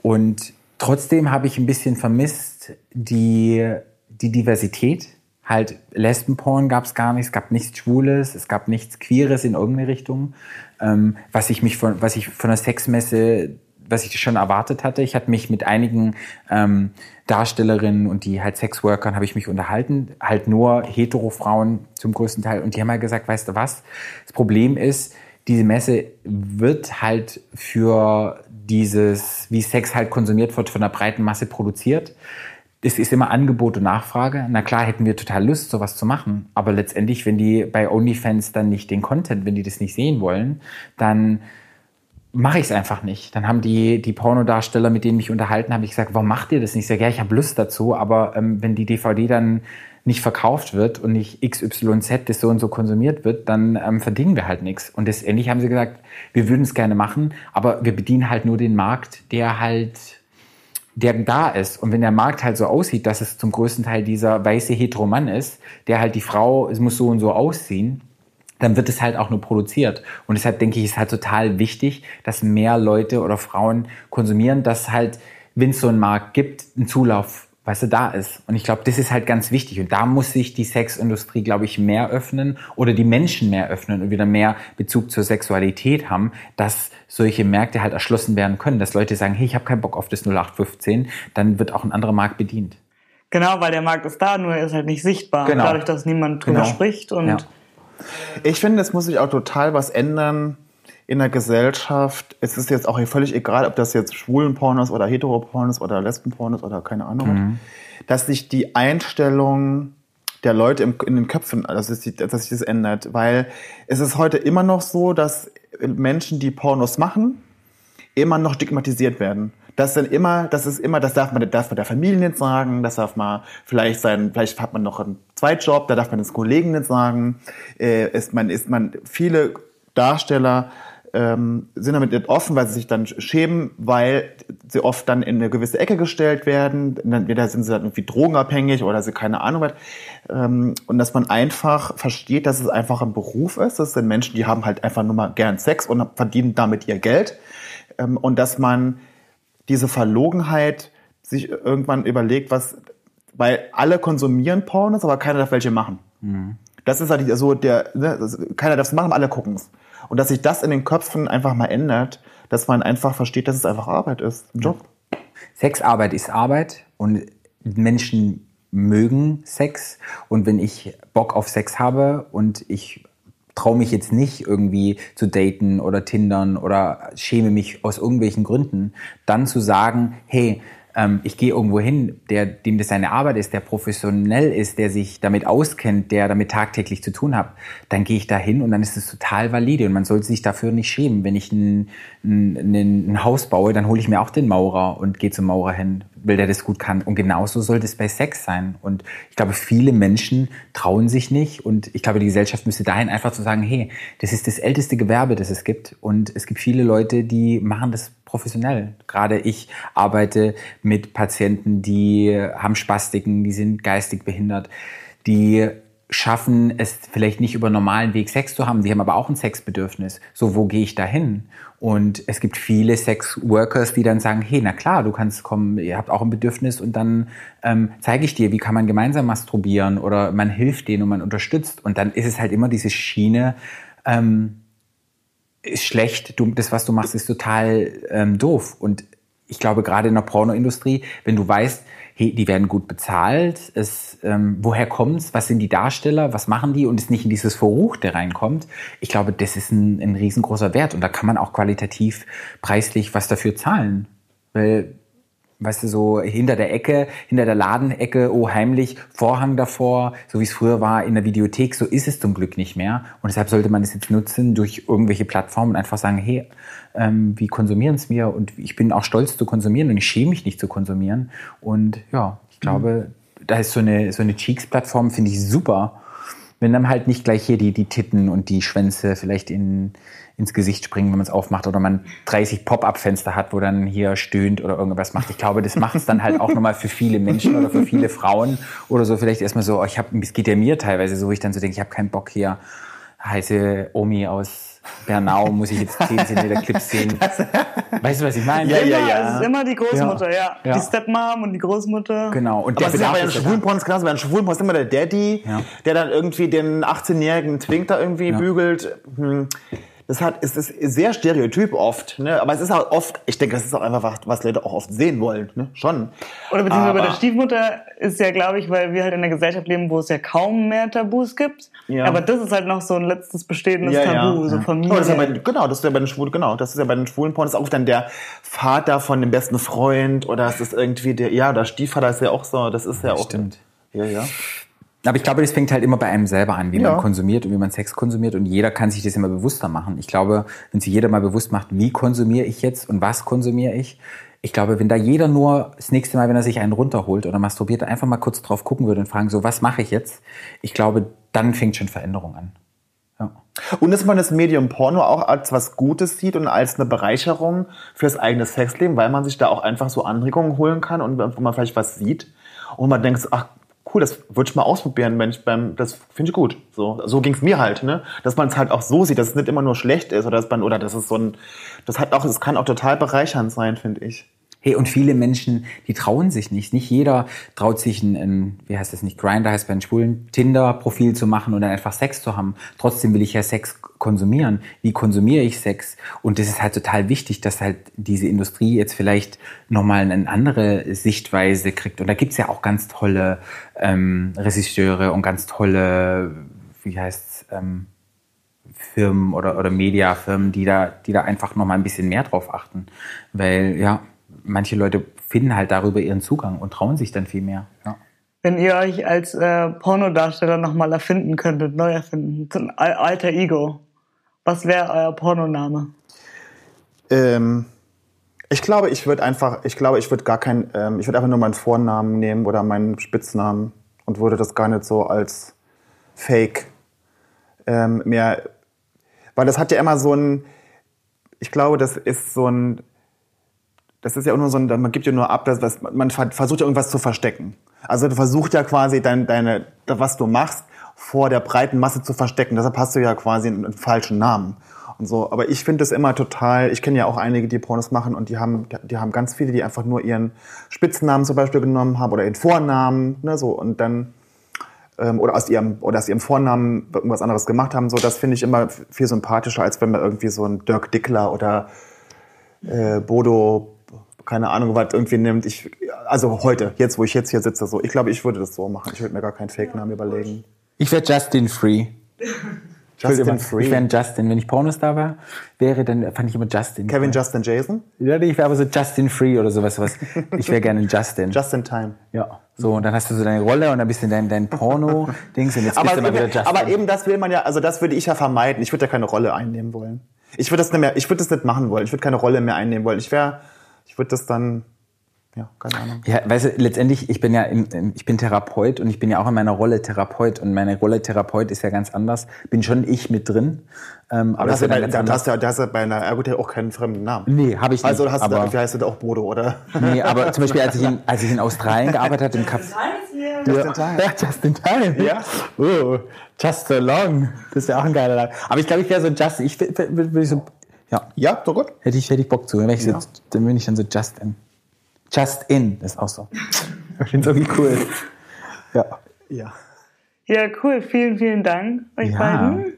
und trotzdem habe ich ein bisschen vermisst die, die Diversität. Halt, Lesbenporn gab es gar nicht, es gab nichts Schwules, es gab nichts Queeres in irgendeine Richtung. Ähm, was ich mich von, was ich von der Sexmesse was ich schon erwartet hatte. Ich hatte mich mit einigen ähm, Darstellerinnen und die halt Sexworkern habe ich mich unterhalten, halt nur hetero Frauen zum größten Teil. Und die haben halt gesagt, weißt du was? Das Problem ist, diese Messe wird halt für dieses, wie Sex halt konsumiert wird, von der breiten Masse produziert. Es ist immer Angebot und Nachfrage. Na klar hätten wir total Lust, sowas zu machen. Aber letztendlich, wenn die bei OnlyFans dann nicht den Content, wenn die das nicht sehen wollen, dann mache ich es einfach nicht. Dann haben die, die Pornodarsteller, mit denen mich unterhalten, habe ich gesagt, warum macht ihr das nicht? Ich sage, ja, ich habe Lust dazu, aber ähm, wenn die DVD dann nicht verkauft wird und nicht XYZ, das so und so konsumiert wird, dann ähm, verdienen wir halt nichts. Und letztendlich haben sie gesagt, wir würden es gerne machen, aber wir bedienen halt nur den Markt, der halt der da ist. Und wenn der Markt halt so aussieht, dass es zum größten Teil dieser weiße Heteromann ist, der halt die Frau, es muss so und so aussehen, dann wird es halt auch nur produziert. Und deshalb denke ich, ist halt total wichtig, dass mehr Leute oder Frauen konsumieren, dass halt, wenn es so einen Markt gibt, ein Zulauf weißt du, da ist. Und ich glaube, das ist halt ganz wichtig. Und da muss sich die Sexindustrie, glaube ich, mehr öffnen oder die Menschen mehr öffnen und wieder mehr Bezug zur Sexualität haben, dass solche Märkte halt erschlossen werden können. Dass Leute sagen, hey, ich habe keinen Bock auf das 0815, dann wird auch ein anderer Markt bedient. Genau, weil der Markt ist da, nur er ist halt nicht sichtbar. Genau. Dadurch, dass niemand drüber genau. spricht. Und ja. Ich finde, es muss sich auch total was ändern in der Gesellschaft, es ist jetzt auch völlig egal, ob das jetzt Schwulenporn ist oder Heteroporn ist oder Lesbenporn ist oder keine Ahnung, mhm. dass sich die Einstellung der Leute im, in den Köpfen, dass sich, dass sich das ändert. Weil es ist heute immer noch so, dass Menschen, die Pornos machen, immer noch stigmatisiert werden. Das sind immer, das ist immer, das darf man, das darf man der Familie nicht sagen, das darf man vielleicht sein, vielleicht hat man noch einen Zweitjob, da darf man das Kollegen nicht sagen. Äh, ist man, ist man, viele Darsteller ähm, sind damit nicht offen, weil sie sich dann schämen, weil sie oft dann in eine gewisse Ecke gestellt werden. Entweder sind sie dann irgendwie drogenabhängig oder sie keine Ahnung was. Ähm, und dass man einfach versteht, dass es einfach ein Beruf ist. Das sind Menschen, die haben halt einfach nur mal gern Sex und verdienen damit ihr Geld. Ähm, und dass man diese Verlogenheit sich irgendwann überlegt, was, weil alle konsumieren Pornos, aber keiner darf welche machen. Mhm. Das ist halt so der, ne, keiner darf es machen, alle gucken es. Und dass sich das in den Köpfen einfach mal ändert, dass man einfach versteht, dass es einfach Arbeit ist, ein Job. Sexarbeit ist Arbeit und Menschen mögen Sex. Und wenn ich Bock auf Sex habe und ich traue mich jetzt nicht irgendwie zu daten oder tindern oder schäme mich aus irgendwelchen Gründen, dann zu sagen, hey, ähm, ich gehe irgendwo hin, der, dem das seine Arbeit ist, der professionell ist, der sich damit auskennt, der damit tagtäglich zu tun hat, dann gehe ich da hin und dann ist es total valide und man sollte sich dafür nicht schämen. Wenn ich ein, ein, ein Haus baue, dann hole ich mir auch den Maurer und gehe zum Maurer hin, weil der das gut kann. Und genauso sollte es bei Sex sein. Und ich glaube, viele Menschen trauen sich nicht und ich glaube, die Gesellschaft müsste dahin einfach zu sagen, hey, das ist das älteste Gewerbe, das es gibt und es gibt viele Leute, die machen das professionell. Gerade ich arbeite mit Patienten, die haben Spastiken, die sind geistig behindert, die schaffen es vielleicht nicht über normalen Weg Sex zu haben, die haben aber auch ein Sexbedürfnis. So, wo gehe ich da hin? Und es gibt viele Sex-Workers, die dann sagen, hey, na klar, du kannst kommen, ihr habt auch ein Bedürfnis und dann ähm, zeige ich dir, wie kann man gemeinsam masturbieren oder man hilft denen und man unterstützt. Und dann ist es halt immer diese Schiene, ähm, ist schlecht, du, das, was du machst, ist total ähm, doof. Und ich glaube, gerade in der Pornoindustrie, wenn du weißt, die werden gut bezahlt, es, ähm, woher kommt's, was sind die Darsteller, was machen die? Und es nicht in dieses Verruchte reinkommt, ich glaube, das ist ein, ein riesengroßer Wert. Und da kann man auch qualitativ preislich was dafür zahlen. Weil weißt du, so hinter der Ecke, hinter der Ladenecke, oh heimlich, Vorhang davor, so wie es früher war in der Videothek, so ist es zum Glück nicht mehr. Und deshalb sollte man es jetzt nutzen durch irgendwelche Plattformen und einfach sagen, hey, ähm, wie konsumieren es mir? Und ich bin auch stolz zu konsumieren und ich schäme mich nicht zu konsumieren. Und ja, ich glaube, mhm. da ist so eine, so eine Cheeks-Plattform, finde ich super. Wenn dann halt nicht gleich hier die, die Titten und die Schwänze vielleicht in, ins Gesicht springen, wenn man es aufmacht oder man 30 Pop-up-Fenster hat, wo dann hier stöhnt oder irgendwas macht. Ich glaube, das macht es dann halt auch nochmal für viele Menschen oder für viele Frauen oder so vielleicht erstmal so, oh, ich habe, es geht ja mir teilweise so, wo ich dann so denke, ich habe keinen Bock hier heiße Omi aus Bernau muss ich jetzt 10 cm Clips sehen. Weißt du, was ich meine? Ja, ja, ja. Es ist immer die Großmutter, ja. ja. Die Stepmom und die Großmutter. Genau. Und der Aber ist ja bei den Schwulenporn genauso. Bei Schwulenporn ist immer der Daddy, ja. der dann irgendwie den 18-jährigen Twink da irgendwie ja. bügelt. Hm das hat, es ist sehr stereotyp oft, ne? aber es ist auch oft, ich denke, das ist auch einfach, was, was Leute auch oft sehen wollen, ne? schon. Oder beziehungsweise aber, bei der Stiefmutter ist ja, glaube ich, weil wir halt in einer Gesellschaft leben, wo es ja kaum mehr Tabus gibt, ja. aber das ist halt noch so ein letztes bestehendes ja, Tabu, ja. so Familie. Das ja bei, genau, das ist ja bei den Schwulen, genau, das ist ja bei den schwulen Porn, ist auch dann der Vater von dem besten Freund oder es ist irgendwie der, ja, der Stiefvater ist ja auch so, das ist ja auch. Stimmt. Ja, ja. Aber ich glaube, das fängt halt immer bei einem selber an, wie ja. man konsumiert und wie man Sex konsumiert. Und jeder kann sich das immer bewusster machen. Ich glaube, wenn sich jeder mal bewusst macht, wie konsumiere ich jetzt und was konsumiere ich, Ich glaube, wenn da jeder nur das nächste Mal, wenn er sich einen runterholt oder masturbiert, einfach mal kurz drauf gucken würde und fragen, so, was mache ich jetzt? Ich glaube, dann fängt schon Veränderung an. Ja. Und dass man das Medium Porno auch als was Gutes sieht und als eine Bereicherung fürs eigene Sexleben, weil man sich da auch einfach so Anregungen holen kann und wo man vielleicht was sieht und man denkt, ach cool, das würde ich mal ausprobieren, wenn ich beim, das finde ich gut. So, so ging es mir halt, ne? Dass man es halt auch so sieht, dass es nicht immer nur schlecht ist oder dass man, oder dass es so ein, das hat auch, es kann auch total bereichernd sein, finde ich. Hey, und viele Menschen, die trauen sich nicht. Nicht jeder traut sich ein, ein wie heißt das nicht, Grinder heißt bei den Schwulen, Tinder-Profil zu machen und dann einfach Sex zu haben. Trotzdem will ich ja Sex konsumieren. Wie konsumiere ich Sex? Und das ist halt total wichtig, dass halt diese Industrie jetzt vielleicht nochmal eine andere Sichtweise kriegt. Und da gibt's ja auch ganz tolle ähm, Regisseure und ganz tolle, wie heißt's, ähm, Firmen oder, oder Mediafirmen, die da, die da einfach nochmal ein bisschen mehr drauf achten. Weil, ja, manche Leute finden halt darüber ihren Zugang und trauen sich dann viel mehr. Ja. Wenn ihr euch als äh, Pornodarsteller nochmal erfinden könntet, neu erfinden, so ein Al- alter Ego, was wäre euer Pornoname? Ähm, ich glaube, ich würde einfach, ich glaube, ich würde gar kein, ähm, ich würde einfach nur meinen Vornamen nehmen oder meinen Spitznamen und würde das gar nicht so als Fake ähm, mehr, weil das hat ja immer so ein, ich glaube, das ist so ein, das ist ja auch nur so ein, man gibt ja nur ab, dass, was, man ver- versucht ja irgendwas zu verstecken. Also du versuchst ja quasi dein, deine, was du machst, vor der breiten Masse zu verstecken. Deshalb hast du ja quasi einen, einen falschen Namen und so. Aber ich finde es immer total, ich kenne ja auch einige, die Pornos machen und die haben, die haben ganz viele, die einfach nur ihren Spitznamen zum Beispiel genommen haben oder ihren Vornamen, ne, so und dann ähm, oder aus ihrem oder aus ihrem Vornamen irgendwas anderes gemacht haben. So, das finde ich immer viel sympathischer, als wenn man irgendwie so einen Dirk Dickler oder äh, Bodo, keine Ahnung, was irgendwie nimmt. Ich, also heute, jetzt, wo ich jetzt hier sitze, so. Ich glaube, ich würde das so machen. Ich würde mir gar keinen Fake-Namen überlegen. Ich wäre Justin Free. Justin Ich Free. wäre ein Justin. Wenn ich Pornostar war, wäre, dann fand ich immer Justin. Kevin Justin Jason? Ja, nee, ich wäre aber so Justin Free oder sowas. sowas. Ich wäre gerne ein Justin. Justin Time. ja. So, und dann hast du so deine Rolle und dann bist du in dein, dein Porno-Dings und jetzt bist Aber, du mal wieder eben, Justin. aber eben das will man ja, also das würde ich ja vermeiden. Ich würde ja keine Rolle einnehmen wollen. Ich würde das nicht mehr, ich würde das nicht machen wollen. Ich würde keine Rolle mehr einnehmen wollen. Ich wäre, ich würde das dann, ja, keine Ahnung. Ja, weißt du, letztendlich, ich bin ja, im, ich bin Therapeut und ich bin ja auch in meiner Rolle Therapeut und meine Rolle Therapeut ist ja ganz anders. Bin schon ich mit drin. Ähm, aber Aber das hast du ja bei, ganz da hast du ja, hast du bei einer Ergotherapie auch keinen fremden Namen. Nee, habe ich nicht. Also hast du, aber, da, wie heißt du da auch Bodo, oder? nee, aber zum Beispiel, als ich in, als ich in Australien gearbeitet habe, im Café. Just in time. Ja, just in time. Ja. Oh, just so long. Das ist ja auch ein geiler Name. Aber ich glaube, ich wäre so Justin. Ich ich so, ja, Ja, so gut. hätte ich, hätte ich Bock zu. Wenn ich Ja. so, dann bin ich dann so Justin. Just in, das ist auch so. Ich finde es irgendwie cool. Ja. Ja. Ja, cool. Vielen, vielen Dank euch Ja. beiden.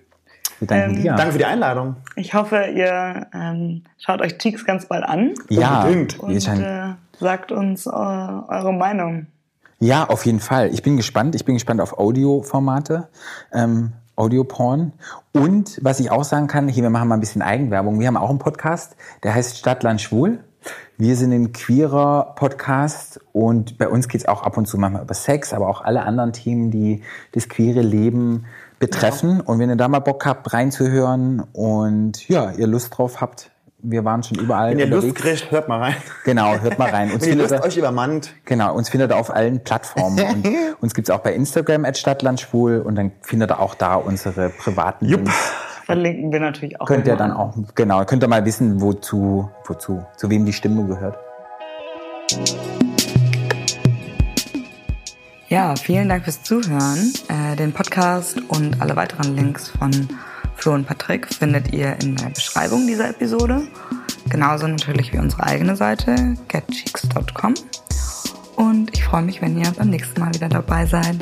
Wir danken Ähm, dir. Danke für die Einladung. Ich hoffe, ihr ähm, schaut euch Cheeks ganz bald an ja, unbedingt. und äh, sagt uns äh, eure Meinung. Ja, auf jeden Fall. Ich bin gespannt. Ich bin gespannt auf Audioformate, ähm, Audioporn. Und was ich auch sagen kann, hier, wir machen mal ein bisschen Eigenwerbung. Wir haben auch einen Podcast, der heißt Stadtland Schwul. Wir sind ein queerer Podcast und bei uns geht's auch ab und zu manchmal über Sex, aber auch alle anderen Themen, die das queere Leben betreffen. Und wenn ihr da mal Bock habt, reinzuhören und ja, ihr Lust drauf habt, wir waren schon überall Wenn ihr Lust unterwegs. kriegt, hört mal rein. Genau, hört mal rein. Uns Wenn ihr findet Lust euch übermannt. Genau, uns findet ihr auf allen Plattformen. Und uns gibt's auch bei Instagram at Stadtlandschwul und dann findet ihr auch da unsere privaten Jupp. Links. Verlinken wir natürlich auch. Könnt ihr dann auch, genau, könnt ihr mal wissen, wozu, wozu, zu wem die Stimme gehört. Ja, vielen Dank fürs Zuhören. Äh, den Podcast und alle weiteren Links von Flo und Patrick findet ihr in der Beschreibung dieser Episode. Genauso natürlich wie unsere eigene Seite getcheeks.com. Und ich freue mich, wenn ihr beim nächsten Mal wieder dabei seid.